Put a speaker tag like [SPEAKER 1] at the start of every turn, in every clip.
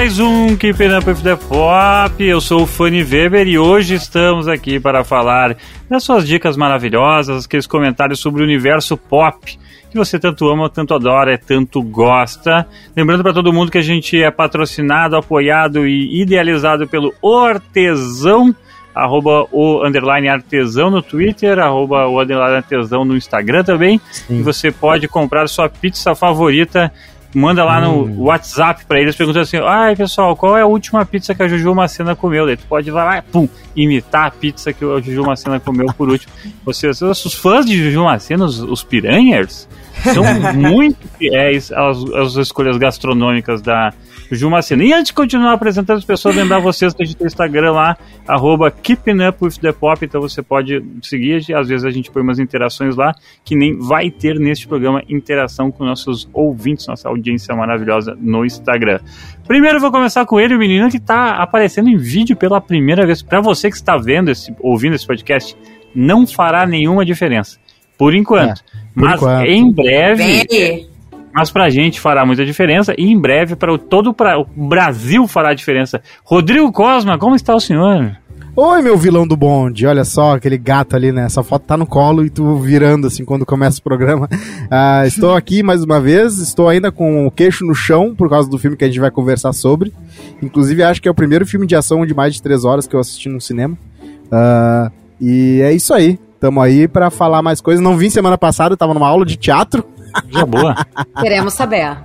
[SPEAKER 1] mais um Keeping Up with the Pop. Eu sou o Fanny Weber e hoje estamos aqui para falar das suas dicas maravilhosas, aqueles comentários sobre o universo pop que você tanto ama, tanto adora, tanto gosta. Lembrando para todo mundo que a gente é patrocinado, apoiado e idealizado pelo Hortesão arroba o underline artesão no Twitter, arroba o underline artesão no Instagram também. Sim. E você pode comprar sua pizza favorita manda lá no hum. WhatsApp para eles perguntando assim: ai pessoal, qual é a última pizza que a Juju Macena comeu? Daí tu pode ir lá, pum, imitar a pizza que a Juju Macena comeu por último. Vocês, os fãs de Juju Macena, os, os piranhers, são muito fiéis às, às escolhas gastronômicas da, Jumacena. E antes de continuar apresentando as pessoas, lembrar vocês que a gente tem o Instagram lá, arroba Keeping Up with the Pop, então você pode seguir, às vezes a gente põe umas interações lá, que nem vai ter neste programa interação com nossos ouvintes, nossa audiência maravilhosa no Instagram. Primeiro eu vou começar com ele, o menino que está aparecendo em vídeo pela primeira vez. Para você que está vendo, esse, ouvindo esse podcast, não fará nenhuma diferença. Por enquanto. É, por Mas enquanto. em breve mas pra gente fará muita diferença e em breve para todo pra, o Brasil fará diferença. Rodrigo Cosma, como está o senhor?
[SPEAKER 2] Oi, meu vilão do bonde. Olha só aquele gato ali, né? Essa foto tá no colo e tu virando assim quando começa o programa. Uh, estou aqui mais uma vez. Estou ainda com o queixo no chão por causa do filme que a gente vai conversar sobre. Inclusive, acho que é o primeiro filme de ação de mais de três horas que eu assisti no cinema. Uh, e é isso aí. Tamo aí para falar mais coisas. Não vim semana passada, tava numa aula de teatro.
[SPEAKER 1] Já boa.
[SPEAKER 3] Queremos saber.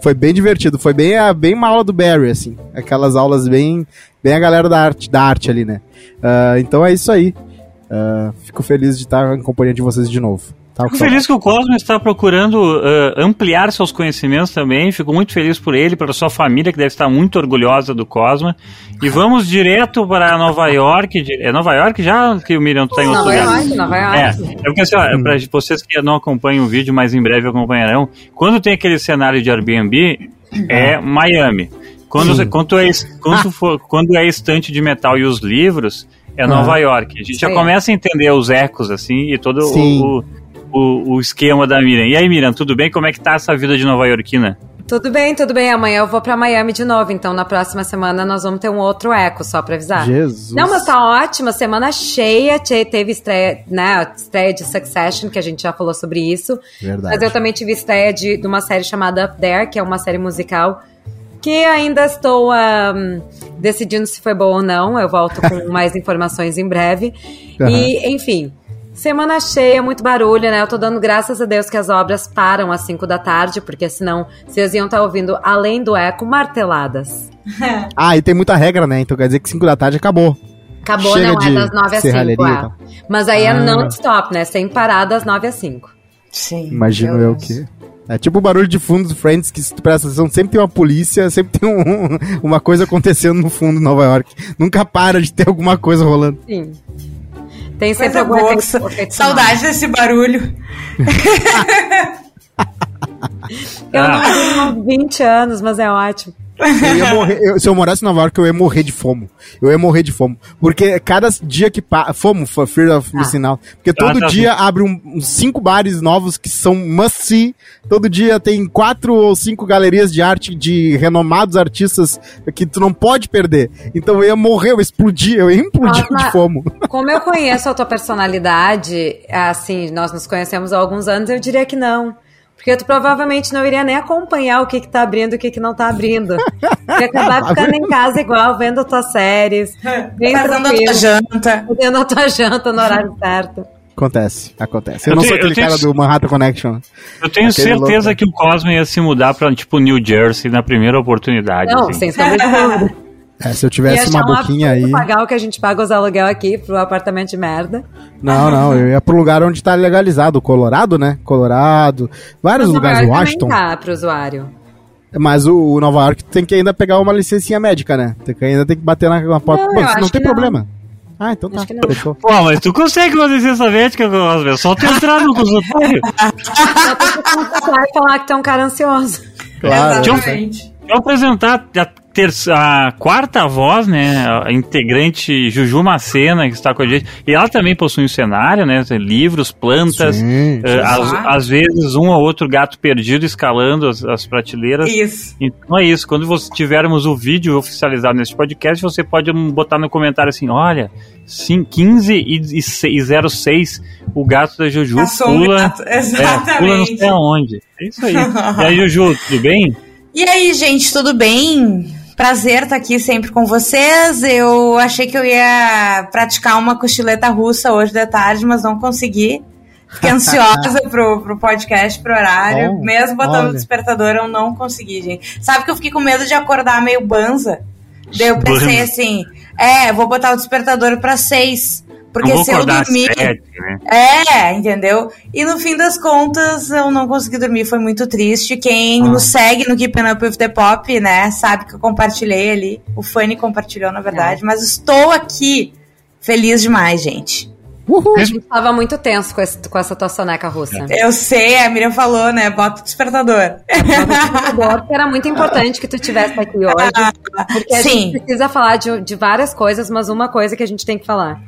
[SPEAKER 2] Foi bem divertido, foi bem, a, bem uma aula do Barry, assim. Aquelas aulas bem, bem a galera da arte, da arte ali, né? Uh, então é isso aí. Uh, fico feliz de estar em companhia de vocês de novo.
[SPEAKER 1] Tá, Fico feliz que o Cosmo está procurando uh, ampliar seus conhecimentos também. Fico muito feliz por ele, pela sua família, que deve estar muito orgulhosa do Cosmo. E vamos direto para Nova York. É Nova York já que o Miriam está em outro Nova lugar? York, Nova York. É, é porque assim, hum. para vocês que não acompanham o vídeo, mas em breve acompanharão, quando tem aquele cenário de Airbnb, é Miami. Quando, quando, é, quando, for, quando é estante de metal e os livros, é Nova York. A gente já começa a entender os ecos, assim, e todo o, o o, o esquema da Miriam. E aí, Miriam, tudo bem? Como é que tá essa vida de nova iorquina?
[SPEAKER 3] Tudo bem, tudo bem. Amanhã eu vou para Miami de novo, então na próxima semana nós vamos ter um outro eco, só para avisar.
[SPEAKER 2] Jesus.
[SPEAKER 3] Não, mas tá ótima, semana cheia, teve estreia, né, estreia de Succession, que a gente já falou sobre isso. Verdade. Mas eu também tive estreia de, de uma série chamada Up There, que é uma série musical que ainda estou um, decidindo se foi boa ou não. Eu volto com mais informações em breve. Uhum. E, enfim, Semana cheia, muito barulho, né? Eu tô dando graças a Deus que as obras param às 5 da tarde, porque senão vocês iam estar tá ouvindo, além do eco, marteladas.
[SPEAKER 2] ah, e tem muita regra, né? Então quer dizer que 5 da tarde acabou.
[SPEAKER 3] Acabou, Chega não, é das 9 às 5. É. Mas aí é ah. é non-stop, né? Sem parar das 9 às 5.
[SPEAKER 2] Sim. Imagino eu que. É tipo o barulho de fundo do Friends, que se tu presta atenção, sempre tem uma polícia, sempre tem um, uma coisa acontecendo no fundo de Nova York. Nunca para de ter alguma coisa rolando.
[SPEAKER 3] Sim. Tem sempre alguma
[SPEAKER 4] boa. Saudade desse barulho.
[SPEAKER 3] eu ah. não uns 20 anos, mas é ótimo.
[SPEAKER 2] Eu morrer, eu, se eu morasse em Nova York, eu ia morrer de fome. Eu ia morrer de fome. Porque cada dia que passa. Fomo, Fear of Missing ah. Out. Porque todo ah, tá dia bem. abre um, uns cinco bares novos que são must see. Todo dia tem quatro ou cinco galerias de arte de renomados artistas que tu não pode perder. Então eu ia morrer, eu explodir, eu ia implodir ah, de fome.
[SPEAKER 3] Como eu conheço a tua personalidade, assim, nós nos conhecemos há alguns anos, eu diria que não. Porque tu provavelmente não iria nem acompanhar o que, que tá abrindo e o que, que não tá abrindo. Ia acabar ficando em casa igual, vendo tuas séries, bem
[SPEAKER 4] fazendo a tua janta.
[SPEAKER 3] Fazendo a tua janta no horário certo.
[SPEAKER 2] Acontece, acontece. Eu, eu não tenho, sou aquele cara tenho, do Manhattan Connection.
[SPEAKER 1] Eu tenho certeza louco. que o Cosmo ia se mudar pra, tipo, New Jersey na primeira oportunidade.
[SPEAKER 3] Não, assim. sem sombra de.
[SPEAKER 2] É, se eu tivesse uma boquinha aí.
[SPEAKER 3] pagar o que a gente paga os aluguel aqui pro apartamento de merda.
[SPEAKER 2] Não, não, eu ia pro lugar onde tá legalizado, Colorado, né? Colorado, vários Mas lugares, Washington.
[SPEAKER 3] Tá pro usuário.
[SPEAKER 2] Mas o, o, Nova York tem que ainda pegar uma licencinha médica, né? Tem que, ainda tem que bater na, porta. Não, Pô, não tem problema. Ah, então tá.
[SPEAKER 1] Fechou. Pô, mas tu consegue uma licença médica, Cosme? É só tu entrar no consultório. Só
[SPEAKER 3] tu falar que é um cara ansioso.
[SPEAKER 1] Claro. Exatamente. Eu apresentar a quarta voz, né? A integrante Juju Macena, que está com a gente. E ela também possui um cenário, né? Livros, plantas. Sim, uh, às, às, vezes um ou outro gato perdido escalando as, as prateleiras.
[SPEAKER 4] Isso.
[SPEAKER 1] Então é isso. Quando você tivermos o vídeo oficializado nesse podcast, você pode botar no comentário assim: olha, sim, 15 e, e 06, o gato da Juju pula.
[SPEAKER 4] Exatamente. É,
[SPEAKER 1] pula não sei aonde. É isso aí. e aí, Juju, tudo bem?
[SPEAKER 4] E aí, gente, tudo bem? Prazer estar aqui sempre com vocês. Eu achei que eu ia praticar uma cochileta russa hoje de tarde, mas não consegui. Fiquei ansiosa pro, pro podcast, pro horário. Oh, Mesmo botando olha. o despertador, eu não consegui, gente. Sabe que eu fiquei com medo de acordar meio banza? Daí eu pensei assim, é, vou botar o despertador para seis. Porque se eu dormir. Sete, né? É, entendeu? E no fim das contas, eu não consegui dormir, foi muito triste. Quem ah. nos segue no Keeping Up with the Pop, né, sabe que eu compartilhei ali. O Fanny compartilhou, na verdade. É. Mas estou aqui feliz demais, gente.
[SPEAKER 3] Uhul. A gente tava muito tenso com, esse, com essa tua soneca russa.
[SPEAKER 4] Eu sei, a Miriam falou, né? Bota o despertador.
[SPEAKER 3] despertador, porque era muito importante que tu estivesse aqui hoje. Porque a Sim. gente precisa falar de, de várias coisas, mas uma coisa que a gente tem que falar.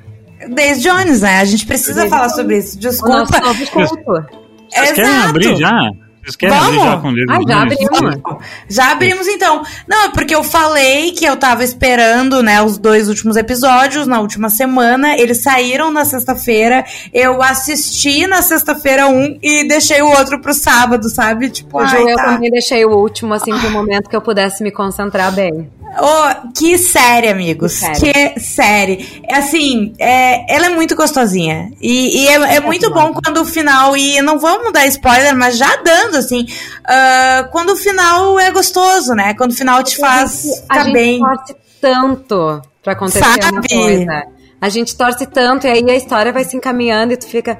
[SPEAKER 4] Daisy Jones, né? A gente precisa falar sobre isso. Desculpa. O nosso
[SPEAKER 1] culto. Vocês querem abrir já? Vocês querem
[SPEAKER 4] Vamos?
[SPEAKER 1] abrir já com
[SPEAKER 3] ah, já abrimos.
[SPEAKER 4] Já abrimos então. Não, é porque eu falei que eu tava esperando, né, os dois últimos episódios na última semana. Eles saíram na sexta-feira. Eu assisti na sexta-feira um e deixei o outro pro sábado, sabe? Tipo,
[SPEAKER 3] ai, eu tá. também deixei o último, assim, pro momento que eu pudesse me concentrar bem.
[SPEAKER 4] Oh, que série, amigos. Que série. Que série. Assim, é, ela é muito gostosinha. E, e é, é, muito bom quando o final. E não vamos dar spoiler, mas já dando, assim. Uh, quando o final é gostoso, né? Quando o final te faz a gente, bem.
[SPEAKER 3] A gente torce tanto pra acontecer Sabe? uma coisa. A gente torce tanto e aí a história vai se encaminhando e tu fica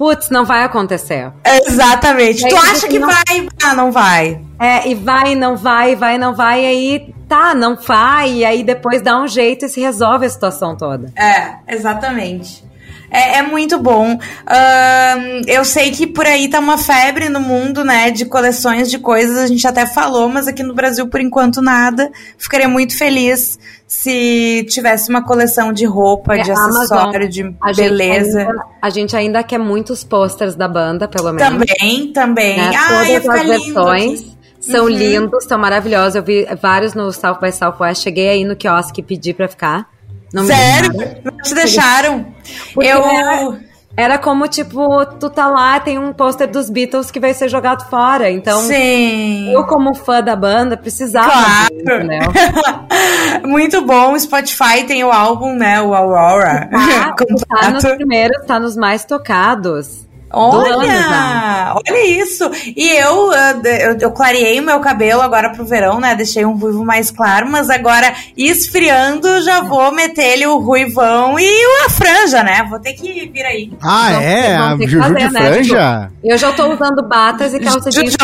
[SPEAKER 3] putz, não vai acontecer.
[SPEAKER 4] Exatamente. tu acha que não... vai, ah, não vai.
[SPEAKER 3] É, e vai, não vai, vai, não vai, e aí tá, não vai, e aí depois dá um jeito e se resolve a situação toda.
[SPEAKER 4] É, exatamente. É, é, muito bom. Uh, eu sei que por aí tá uma febre no mundo, né, de coleções de coisas, a gente até falou, mas aqui no Brasil, por enquanto, nada. Ficaria muito feliz se tivesse uma coleção de roupa, é, de acessório, de a beleza.
[SPEAKER 3] Gente ainda, a gente ainda quer muitos posters da banda, pelo menos.
[SPEAKER 4] Também, também.
[SPEAKER 3] Né? Ai, Todas as versões. São uhum. lindos, são maravilhosos. Eu vi vários no South by Southwest. Cheguei aí no quiosque e pedi pra ficar.
[SPEAKER 4] Não Sério? Não te deixaram?
[SPEAKER 3] Porque eu. Era, era, como, tipo, tu tá lá, tem um pôster dos Beatles que vai ser jogado fora. Então,
[SPEAKER 4] Sim.
[SPEAKER 3] eu, como fã da banda, precisava.
[SPEAKER 4] Claro. Disso, Muito bom. O Spotify tem o álbum, né? O Aurora.
[SPEAKER 3] Tá, tá nos primeiros, tá nos mais tocados.
[SPEAKER 4] Olha, olha isso. E eu, eu, eu clareei o meu cabelo agora pro verão, né? Deixei um ruivo mais claro, mas agora esfriando já vou meter ele o ruivão e a franja, né? Vou ter que vir aí.
[SPEAKER 2] Ah, é? A Juju fazer, de né? franja?
[SPEAKER 3] Eu já tô usando batas e calça jeans de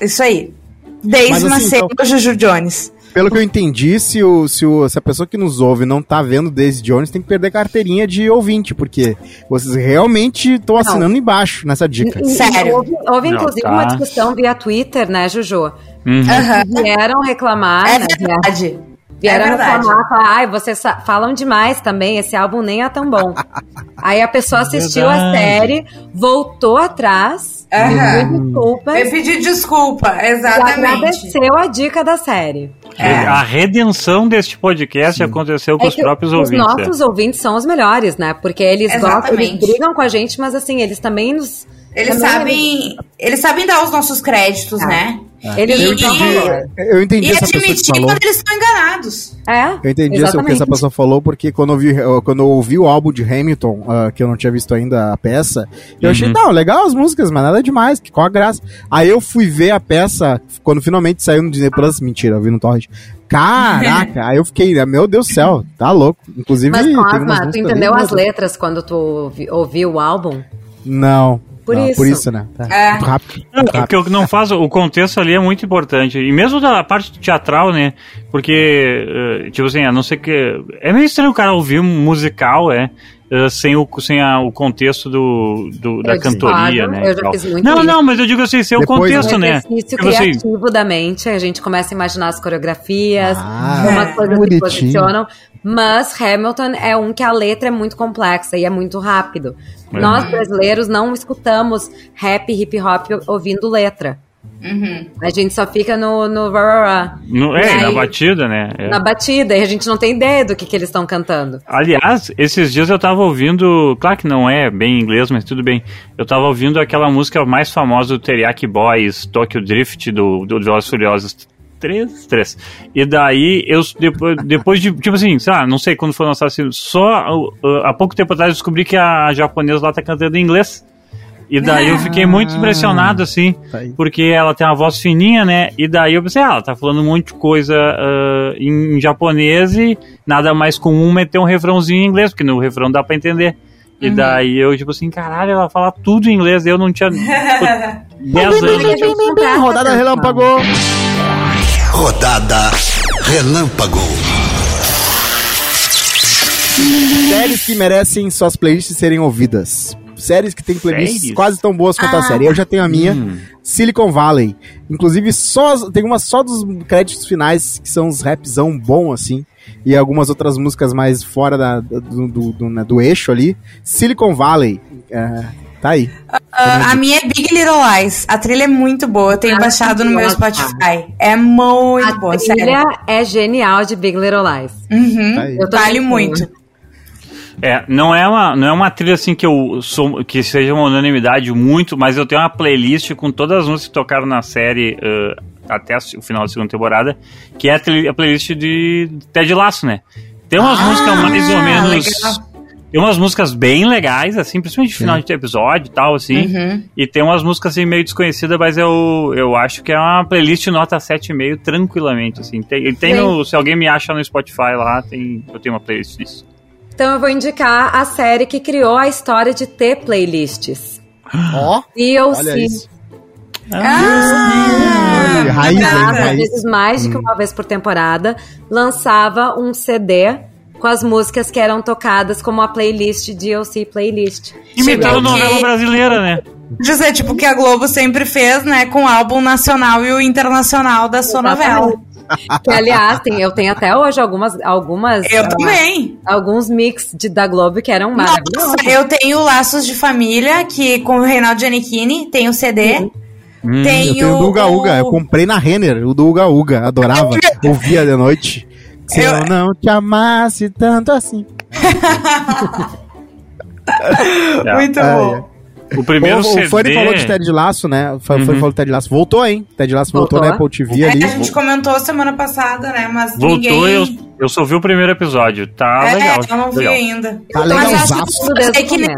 [SPEAKER 4] Isso aí. Desde assim, nascer então... Juju Jones.
[SPEAKER 2] Pelo que eu entendi, se, o, se, o, se a pessoa que nos ouve não tá vendo Daisy Jones, tem que perder carteirinha de ouvinte, porque vocês realmente estão assinando embaixo nessa dica.
[SPEAKER 4] Sério.
[SPEAKER 3] Houve, houve não, inclusive tá. uma discussão via Twitter, né, Juju? Uhum. Vieram reclamar.
[SPEAKER 4] É né, verdade.
[SPEAKER 3] Vieram é reclamar, falar, ai, vocês falam demais também, esse álbum nem é tão bom. Aí a pessoa é assistiu a série, voltou atrás,
[SPEAKER 4] uhum. desculpa. Eu pedi desculpa, exatamente. E
[SPEAKER 3] agradeceu a dica da série.
[SPEAKER 1] É. A redenção deste podcast Sim. aconteceu com é os próprios
[SPEAKER 3] os
[SPEAKER 1] ouvintes.
[SPEAKER 3] Os nossos é. ouvintes são os melhores, né? Porque eles gostam, eles brigam com a gente, mas assim, eles também nos.
[SPEAKER 4] Eles também sabem. Eles... eles sabem dar os nossos créditos, é. né?
[SPEAKER 2] É. Eles eu entendi, eu entendi
[SPEAKER 4] e
[SPEAKER 2] essa pessoa que falou.
[SPEAKER 4] quando eles estão enganados.
[SPEAKER 3] É,
[SPEAKER 2] eu entendi o que essa pessoa falou, porque quando eu, vi, quando eu ouvi o álbum de Hamilton, uh, que eu não tinha visto ainda a peça, eu uhum. achei, não, legal as músicas, mas nada demais, que qual a graça. Aí eu fui ver a peça, quando finalmente saiu no Disney Plus, mentira, eu vi no Torrent. Caraca, aí eu fiquei, meu Deus do céu, tá louco. Inclusive,
[SPEAKER 3] Mas, Cosma, tu entendeu as letras quando tu ouviu o álbum?
[SPEAKER 2] Não. Por isso. Por isso, né? Tá.
[SPEAKER 1] É. Muito rápido. Muito rápido. Porque o que não faz, o contexto ali é muito importante. E mesmo da parte teatral, né? Porque, eh, tipo assim, a não ser que. É meio estranho o cara ouvir um musical, é. Uh, sem, o, sem a, o contexto do, do da cantoria, né?
[SPEAKER 3] Eu já fiz muito
[SPEAKER 1] não,
[SPEAKER 3] isso.
[SPEAKER 1] não, mas eu digo assim, sem o
[SPEAKER 2] Depois,
[SPEAKER 1] contexto,
[SPEAKER 3] um
[SPEAKER 1] né?
[SPEAKER 3] exercício
[SPEAKER 1] Tipo assim,
[SPEAKER 3] criativo da mente, a gente começa a imaginar as coreografias,
[SPEAKER 2] Ah,
[SPEAKER 3] umas coisas
[SPEAKER 2] bonitinho.
[SPEAKER 3] que posicionam. Mas Hamilton é um que a letra é muito complexa e é muito rápido.
[SPEAKER 1] É.
[SPEAKER 3] Nós brasileiros não escutamos rap, hip hop ouvindo letra.
[SPEAKER 4] Uhum.
[SPEAKER 3] A gente só fica no, no rá,
[SPEAKER 1] no- é, na
[SPEAKER 3] aí-
[SPEAKER 1] batida, né? É.
[SPEAKER 3] na batida, e a gente não tem ideia do que, que eles estão cantando.
[SPEAKER 1] Aliás, esses dias eu tava ouvindo, claro que não é bem inglês, mas tudo bem. Eu tava ouvindo aquela música mais famosa do Teriyaki Boys, Tokyo Drift, do, do Velozes Furiosos 3, 3. E daí, eu, depois, depois de, tipo assim, sei lá, não sei quando foi lançado, assim, só uh, há pouco tempo atrás eu descobri que a japonesa lá tá cantando em inglês. E daí eu fiquei muito impressionado, assim,
[SPEAKER 2] Tá
[SPEAKER 1] porque ela tem uma voz fininha, né? E daí eu pensei, ah, ela tá falando um monte de coisa ah, em, japonês e nada mais comum é ter um refrãozinho em inglês, porque no refrão dá pra entender. E daí eu, tipo assim, caralho, ela fala tudo em inglês, eu não tinha tipo, 10 anos.
[SPEAKER 2] Rodada relâmpago.
[SPEAKER 5] Rodada Relâmpago.
[SPEAKER 2] Séries que merecem suas playlists serem ouvidas. Séries que tem playlists
[SPEAKER 1] Séries?
[SPEAKER 2] quase tão boas quanto a série. Eu já tenho a minha,
[SPEAKER 1] Hum.
[SPEAKER 2] Silicon Valley. Inclusive, só tem uma só dos créditos finais que são uns rapzão bom, assim. E algumas outras músicas mais fora da- do, do, do- né, do eixo ali. Silicon Valley. é, tá aí.
[SPEAKER 4] Ah, a minha é Big Little Lies. A trilha é muito boa. Eu tenho
[SPEAKER 3] Ah,
[SPEAKER 4] baixado no meu. Spotify. É muito
[SPEAKER 3] A
[SPEAKER 4] boa,
[SPEAKER 3] trilha
[SPEAKER 4] sério.
[SPEAKER 3] é genial de Big Little Lies.
[SPEAKER 4] Uhum.
[SPEAKER 2] Tá.
[SPEAKER 3] Eu tô
[SPEAKER 4] Vale
[SPEAKER 3] muito
[SPEAKER 4] muito.
[SPEAKER 1] É, não é uma, não é uma trilha assim que eu sou, que seja uma unanimidade muito, mas eu tenho uma playlist com todas as músicas que tocaram na série ah, até o final da segunda temporada, que é a, a playlist de Ted Laço, né? Tem umas músicas mais ou menos.
[SPEAKER 4] legal.
[SPEAKER 1] Tem umas músicas bem legais, assim, principalmente no final de episódio e tal, assim.
[SPEAKER 4] Uhum.
[SPEAKER 1] E tem umas músicas assim meio desconhecidas, mas eu, eu acho que é uma playlist nota 7,5 tranquilamente, assim. Tem, tem no, se alguém me acha no Spotify lá, tem, eu tenho uma playlist disso.
[SPEAKER 3] Então eu vou indicar a série que criou a história de ter playlists.
[SPEAKER 2] Ó,
[SPEAKER 3] DLC.
[SPEAKER 2] olha isso.
[SPEAKER 4] Ah,
[SPEAKER 2] Olha, raiz, raiz.
[SPEAKER 3] vezes mais de que uma vez por temporada, lançava um CD com as músicas que eram tocadas como a playlist DLC playlist.
[SPEAKER 1] Imitando
[SPEAKER 4] Chegou
[SPEAKER 1] novela brasileira, né?
[SPEAKER 4] José, tipo o que a Globo sempre fez, né? Com o álbum nacional e o internacional da sua novela.
[SPEAKER 3] Que, aliás, tem, eu tenho até hoje algumas, algumas
[SPEAKER 4] Eu
[SPEAKER 3] ah,
[SPEAKER 4] também.
[SPEAKER 3] alguns mix de, da Globo que eram maravilhosos.
[SPEAKER 4] Nossa, eu tenho Laços de Família, que com o Reinaldo Giannichini, tem o CD.
[SPEAKER 1] Hum.
[SPEAKER 4] Tem
[SPEAKER 2] Eu tenho o do Uga Uga. Eu comprei na Renner, o do Uga Uga. Adorava. Ouvia de noite. Se eu,
[SPEAKER 4] Eu-
[SPEAKER 2] não te amasse tanto assim.
[SPEAKER 1] É.
[SPEAKER 4] Muito bom.
[SPEAKER 1] O primeiro
[SPEAKER 2] o,
[SPEAKER 1] CD...
[SPEAKER 2] o Fanny falou de Ted Laço, né? O Fanny
[SPEAKER 1] Uhum.
[SPEAKER 2] falou de Ted Laço. Voltou, hein? Ted Laço voltou,
[SPEAKER 3] Voltou.
[SPEAKER 2] na Apple TV
[SPEAKER 4] É,
[SPEAKER 2] ali.
[SPEAKER 4] a gente comentou semana passada, né? Mas
[SPEAKER 1] Voltou
[SPEAKER 4] ninguém...
[SPEAKER 1] e eu, eu só vi o primeiro episódio. Tá
[SPEAKER 4] é,
[SPEAKER 1] legal.
[SPEAKER 4] eu não vi
[SPEAKER 1] legal.
[SPEAKER 4] ainda.
[SPEAKER 2] Tá
[SPEAKER 3] Mas acho que
[SPEAKER 4] É que nem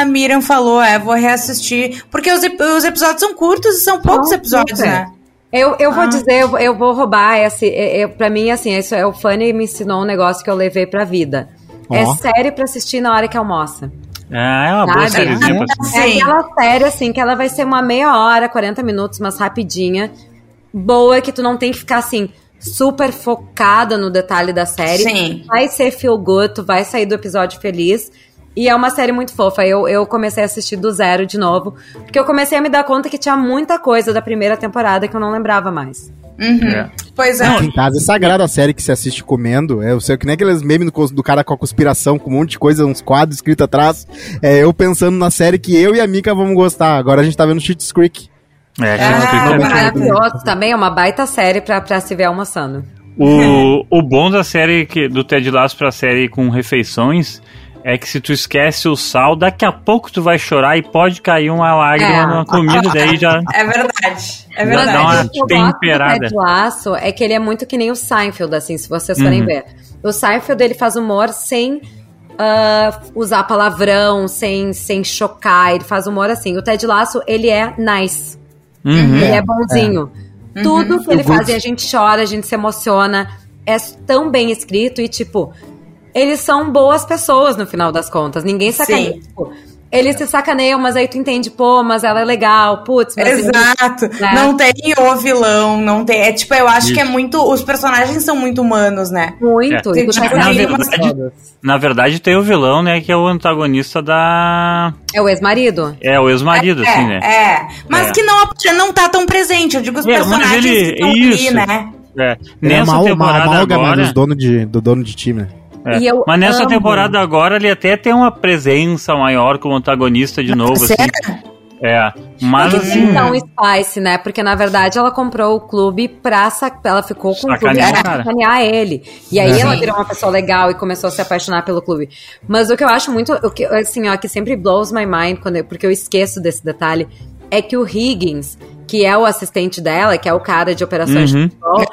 [SPEAKER 4] a Miriam falou, é, vou reassistir. Porque os, os episódios são curtos e são poucos episódios,
[SPEAKER 3] super.
[SPEAKER 4] né?
[SPEAKER 3] Eu, eu vou
[SPEAKER 4] Ah.
[SPEAKER 3] dizer, eu, vou- eu vou roubar esse. é- é- pra mim, assim, isso é o Fanny me ensinou um negócio que eu levei pra vida. É
[SPEAKER 2] Ó.
[SPEAKER 3] série pra assistir na hora que almoça.
[SPEAKER 1] Ah, é uma boa
[SPEAKER 3] Sabe?
[SPEAKER 1] sériezinha pra assistir.
[SPEAKER 3] É
[SPEAKER 4] Sim.
[SPEAKER 3] aquela série, assim, que ela vai ser uma meia hora, 40 minutos, mas rapidinha. Boa, que tu não tem que ficar, assim, super focada no detalhe da série.
[SPEAKER 4] Sim.
[SPEAKER 3] Vai ser feel good, tu vai sair do episódio feliz. E é uma série muito fofa. Eu, eu comecei a assistir do zero de novo. Porque eu comecei a me dar conta que tinha muita coisa da primeira temporada que eu não lembrava mais.
[SPEAKER 4] Uhum.
[SPEAKER 1] É.
[SPEAKER 4] Pois é.
[SPEAKER 2] Aqui em casa é sagrado a série que se assiste comendo. É, eu sei que nem aqueles memes do, do cara com a conspiração, com um monte de coisa, uns quadros escritos atrás. É eu pensando na série que eu e a Mika vamos gostar. Agora a gente tá vendo Cheats Creek.
[SPEAKER 1] É,
[SPEAKER 4] Ah, é
[SPEAKER 1] também.
[SPEAKER 3] Maravilhoso. Também é uma baita série pra, pra se ver almoçando.
[SPEAKER 1] O, o bom da série que, do Ted Lasso pra série com refeições é que se tu esquece o sal, daqui a pouco tu vai chorar e pode cair uma lágrima
[SPEAKER 3] É.
[SPEAKER 1] na comida, daí já.
[SPEAKER 4] É verdade. É verdade.
[SPEAKER 1] dá uma
[SPEAKER 3] Mas o
[SPEAKER 1] temperada.
[SPEAKER 3] do Ted Lasso é que ele é muito que nem o Seinfeld, assim, se vocês forem
[SPEAKER 1] Uhum.
[SPEAKER 3] ver. O Seinfeld, ele faz humor sem ah, usar palavrão, sem, sem chocar, ele faz humor assim. O Ted Lasso, ele é nice,
[SPEAKER 1] Uhum.
[SPEAKER 3] ele é bonzinho. Tudo que ele
[SPEAKER 2] Eu
[SPEAKER 3] faz, e a gente chora, a gente se emociona, é tão bem escrito e, tipo, eles são boas pessoas no final das contas. Ninguém sacaneia.
[SPEAKER 4] Sim.
[SPEAKER 3] Tipo, eles se sacaneiam, mas aí tu entende, pô, mas ela é legal, putz, mas
[SPEAKER 4] Exato.
[SPEAKER 3] Ele, né?
[SPEAKER 4] Não tem o vilão, não tem. É tipo, eu acho Isso. que é muito. Os personagens são muito humanos, né?
[SPEAKER 3] Muito.
[SPEAKER 1] É. Tipo, na, verdade, na verdade, tem o vilão, né? Que é o antagonista da.
[SPEAKER 3] É o ex-marido?
[SPEAKER 1] É, o ex-marido,
[SPEAKER 4] é,
[SPEAKER 1] assim, né?
[SPEAKER 4] É. Mas é. que não, não tá tão presente. Eu digo os é, personagens ele, que estão ali, né?
[SPEAKER 2] É. Nessa é uma, temporada uma amálgama agora... dos dono de, do dono de time, né?
[SPEAKER 1] É. Mas nessa amo. temporada agora ele até tem uma presença maior como antagonista de novo. Assim. É, mas assim...
[SPEAKER 3] Então, Spice, né? Porque na verdade ela comprou o clube pra... Ela ficou com Sacanear, o clube pra sacanear ele. E aí ela virou uma pessoa legal e começou a se apaixonar pelo clube. Mas o que eu acho muito... O que, assim, ó, que sempre blows my mind, quando eu, porque eu esqueço desse detalhe, é que o Higgins, que é o assistente dela, que é o cara de operações uhum. de futebol,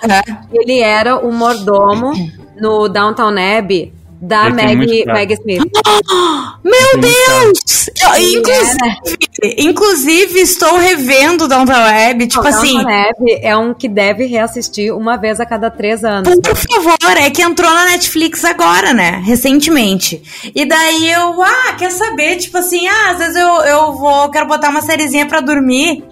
[SPEAKER 3] ele era o mordomo no Downtown Abbey da Maggie, Maggie Smith.
[SPEAKER 4] meu Deus! Eu, inclusive, inclusive, estou revendo Downtown Abbey, tipo assim...
[SPEAKER 3] Downtown Abbey é um que deve reassistir uma vez a cada três anos.
[SPEAKER 4] Por favor, é que entrou na Netflix agora, né? Recentemente. E daí eu, ah, quer saber? Tipo assim, ah, às vezes eu, eu vou, quero botar uma sériezinha pra dormir.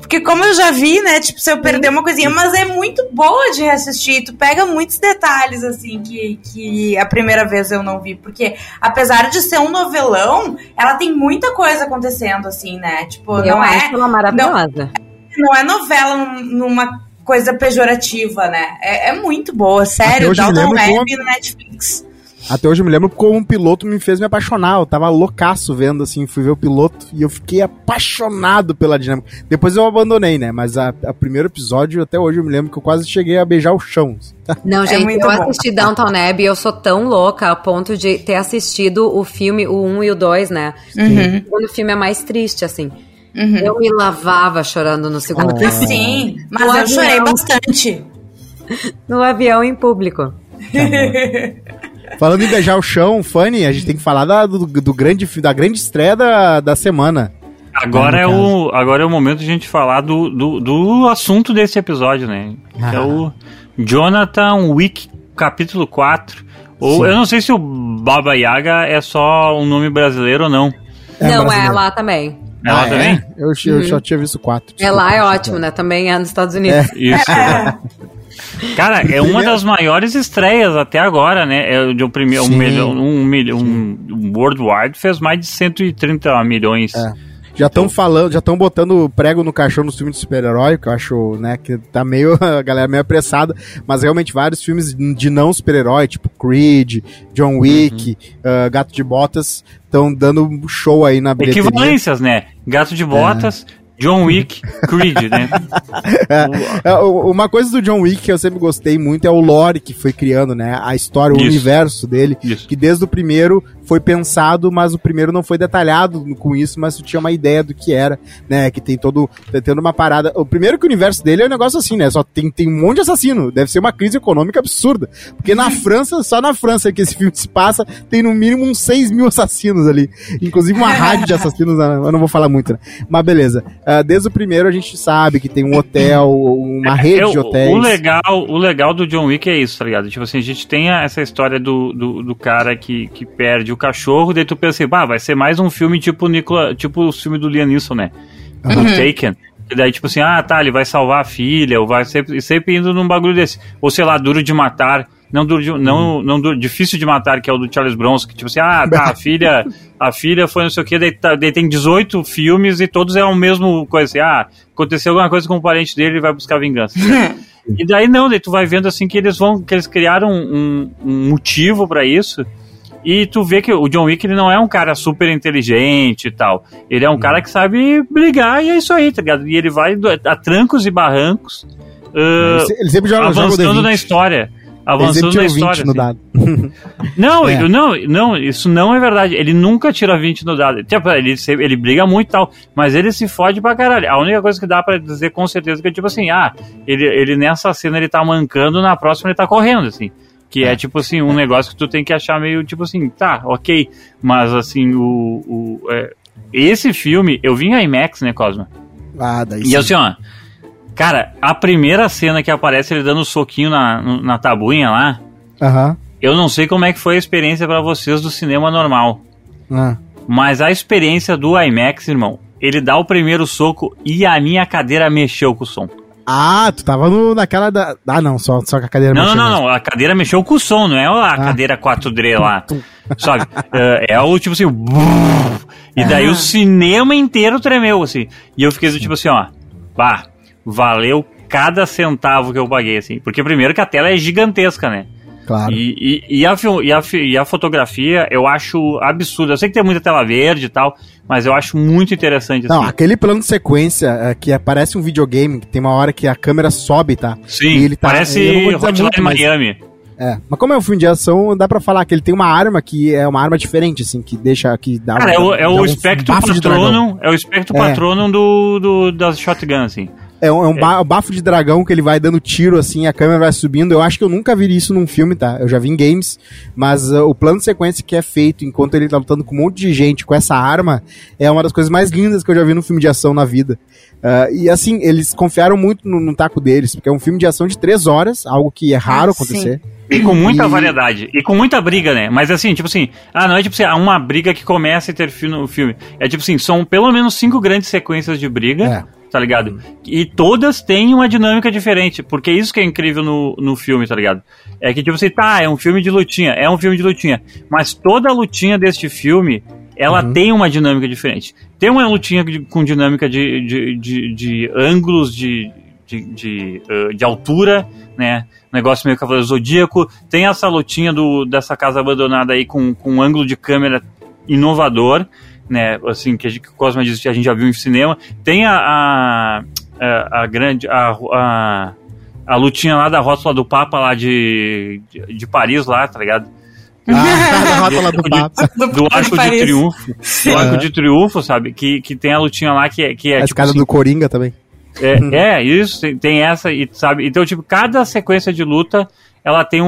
[SPEAKER 4] Porque como eu já vi, né, tipo, se eu perder uma coisinha, mas é muito boa de reassistir, tu pega muitos detalhes, assim, que, que a primeira vez eu não vi, porque apesar de ser um novelão, ela tem muita coisa acontecendo, assim, né, tipo,
[SPEAKER 3] eu
[SPEAKER 4] não
[SPEAKER 3] é... ela maravilhosa.
[SPEAKER 4] Não, não é novela numa coisa pejorativa, né, é, é muito boa, sério, um web no Netflix.
[SPEAKER 2] Até hoje eu me lembro como um piloto me fez me apaixonar. Eu tava loucaço vendo, assim, fui ver o piloto e eu fiquei apaixonado pela dinâmica. Depois eu abandonei, né? Mas a, a primeiro episódio, até hoje eu me lembro que eu quase cheguei a beijar o chão.
[SPEAKER 3] Não, é gente, é eu bom. assisti Downtown Abbey e eu sou tão louca a ponto de ter assistido o filme, o 1 e o 2, né? Uhum. Quando o filme é mais triste, assim. Uhum. Eu me lavava chorando no segundo
[SPEAKER 4] oh. Sim, mas no eu avião, chorei bastante.
[SPEAKER 3] No avião em público.
[SPEAKER 2] Tá Falando em beijar o chão, Fanny, a gente tem que falar da, do, do grande, da grande estreia da, da semana.
[SPEAKER 1] Agora é, o, agora é o momento de a gente falar do, do, do assunto desse episódio, né? Ah. Que é o Jonathan Wick, capítulo 4. Ou Sim. eu não sei se o Baba Yaga é só um nome brasileiro ou não.
[SPEAKER 3] É não, é brasileiro. é lá também.
[SPEAKER 1] É lá ah, também? É?
[SPEAKER 2] Eu, eu uhum. só tinha visto quatro.
[SPEAKER 3] É lá é ótimo, né? Também é nos Estados Unidos.
[SPEAKER 1] É. Isso. Cara, é uma das maiores estreias até agora, né? É de um primeiro, um milhão, um milhão, um, um Worldwide fez mais de 130 milhões.
[SPEAKER 2] É. Já estão falando, já estão botando prego no caixão nos filmes de super-herói, que eu acho, né, que tá meio, a galera meio apressada, mas realmente vários filmes de não super-herói, tipo Creed, John Wick, uhum. uh, Gato de Botas, estão dando show aí na
[SPEAKER 1] bilheteria. Equivalências, né? Gato de Botas, é. John Wick, Creed, né?
[SPEAKER 2] é, uma coisa do John Wick que eu sempre gostei muito é o lore que foi criando, né? A história, o universo dele, isso. que desde o primeiro foi pensado, mas o primeiro não foi detalhado com isso, mas tu tinha uma ideia do que era, né? Que tem todo. Tendo uma parada. O primeiro que o universo dele é um negócio assim, né? Só tem, tem um monte de assassino. Deve ser uma crise econômica absurda. Porque na França, só na França que esse filme se passa, tem no mínimo uns 6 mil assassinos ali. Inclusive uma rádio de assassinos, né? eu não vou falar muito, né? Mas beleza. Uh, desde o primeiro a gente sabe que tem um hotel, uma é, rede é, de hotéis.
[SPEAKER 1] O legal, o legal do John Wick é isso, tá ligado? Tipo assim, a gente tem essa história do, do, do cara que, que perde o cachorro, daí tu pensa assim, bah, vai ser mais um filme tipo Nicola, tipo o filme do Liam Neeson, né? Uhum. Do Taken. E daí, tipo assim, ah, tá, ele vai salvar a filha, ou vai sempre, sempre indo num bagulho desse. Ou sei lá, Duro de Matar. Não, duro de, não, uhum. não duro, difícil de matar, que é o do Charles Bronson, que tipo assim, ah, tá, a filha, a filha foi não sei o que, daí, tá, daí tem 18 filmes e todos é o mesmo coisa assim, ah, aconteceu alguma coisa com o parente dele, ele vai buscar vingança. e daí não, daí tu vai vendo assim que eles vão, que eles criaram um, um motivo para isso, e tu vê que o John Wick ele não é um cara super inteligente e tal. Ele é um cara que sabe brigar e é isso aí, tá ligado? E ele vai a trancos e barrancos. Uh, ele sempre joga, avançando joga na história. Avançando na história. assim. não, é. não, não, isso não é verdade. Ele nunca tira 20 no dado. Tipo, ele, ele briga muito e tal, mas ele se fode pra caralho. A única coisa que dá pra dizer com certeza é que, tipo assim, ah, ele, ele nessa cena ele tá mancando, na próxima ele tá correndo, assim. Que é, tipo assim, um negócio que tu tem que achar meio tipo assim, tá, ok. Mas assim, o. o é, esse filme, eu vi em IMAX, né, Cosma? Ah, daí sim. E assim, ó. Cara, a primeira cena que aparece ele dando um soquinho na, na tabuinha lá. Aham. Eu não sei como é que foi a experiência para vocês do cinema normal. Ah. Mas a experiência do IMAX, irmão, ele dá o primeiro soco e a minha cadeira mexeu com o som.
[SPEAKER 2] Ah, tu tava no, naquela da. Ah, não, só, só que a cadeira
[SPEAKER 1] Não,
[SPEAKER 2] mexeu
[SPEAKER 1] não,
[SPEAKER 2] mesmo.
[SPEAKER 1] não, a cadeira mexeu com o som, não é a cadeira 4D lá. Sabe? É, é o tipo assim. E daí o cinema inteiro tremeu, assim. E eu fiquei tipo assim, ó. Bah, valeu cada centavo que eu paguei, assim. Porque primeiro que a tela é gigantesca, né?
[SPEAKER 2] Claro.
[SPEAKER 1] E, e, e a, e, a, e a fotografia eu acho absurda. Eu sei que tem muita tela verde e tal, mas eu acho muito interessante,
[SPEAKER 2] Não,
[SPEAKER 1] assim.
[SPEAKER 2] aquele plano de sequência é, que aparece um videogame, que tem uma hora que a câmera sobe, tá?
[SPEAKER 1] Sim,
[SPEAKER 2] E ele tá-
[SPEAKER 1] parece Hotline
[SPEAKER 2] muito,
[SPEAKER 1] Miami.
[SPEAKER 2] É. Mas como é um filme de ação, dá pra falar que ele tem uma arma que é uma arma diferente, assim, que deixa. Que dá
[SPEAKER 1] Cara, é o, é o espectro patronum, é o espectro
[SPEAKER 2] É.
[SPEAKER 1] patronum do, do, das shotgun, assim.
[SPEAKER 2] É um, é um ba- bafo de dragão que ele vai dando tiro assim, a câmera vai subindo. Eu acho que eu nunca vi isso num filme, tá? Eu já vi em games, mas uh, o plano de sequência que é feito enquanto ele tá lutando com um monte de gente com essa arma é uma das coisas mais lindas que eu já vi num filme de ação na vida. Uh, e assim, eles confiaram muito no, no taco deles, porque é um filme de ação de três horas, algo que é raro
[SPEAKER 4] Ah, sim.
[SPEAKER 2] acontecer.
[SPEAKER 1] E com muita
[SPEAKER 2] E-
[SPEAKER 1] variedade. E com muita briga, né? Mas assim, tipo assim, ah, não é tipo assim, ah, uma briga que começa e termina o filme. É tipo assim, são pelo menos cinco grandes sequências de briga.
[SPEAKER 2] É.
[SPEAKER 1] Tá ligado? E todas têm uma dinâmica diferente. Porque isso que é incrível no, no filme, tá ligado? É que, tipo assim, tá, é um filme de lutinha, é um filme de lutinha. Mas toda a lutinha deste filme, ela
[SPEAKER 2] Uhum.
[SPEAKER 1] tem uma dinâmica diferente. Tem uma lutinha com dinâmica de, de, de, de ângulos, de, de, de, eh, de altura, né? Negócio meio Cavaleiro Zodíaco. Tem essa lutinha do, dessa casa abandonada aí com, com um ângulo de câmera inovador, né? Assim, que, a gente, que o Cosma disse que a gente já viu em cinema. Tem a, a, a, a grande. A, a, a lutinha lá da rótula do Papa lá de, de, de Paris, lá, tá ligado?
[SPEAKER 2] Ah, a rótula do papo.
[SPEAKER 1] Do Arco de. Triunfo. Do Arco de Triunfo, sabe? Que, que tem a lutinha lá que é. Que é
[SPEAKER 2] A
[SPEAKER 1] tipo
[SPEAKER 2] escada
[SPEAKER 1] assim,
[SPEAKER 2] do Coringa também.
[SPEAKER 1] é, é, isso, tem, tem essa, e sabe? Então, tipo, cada sequência de luta, ela tem um.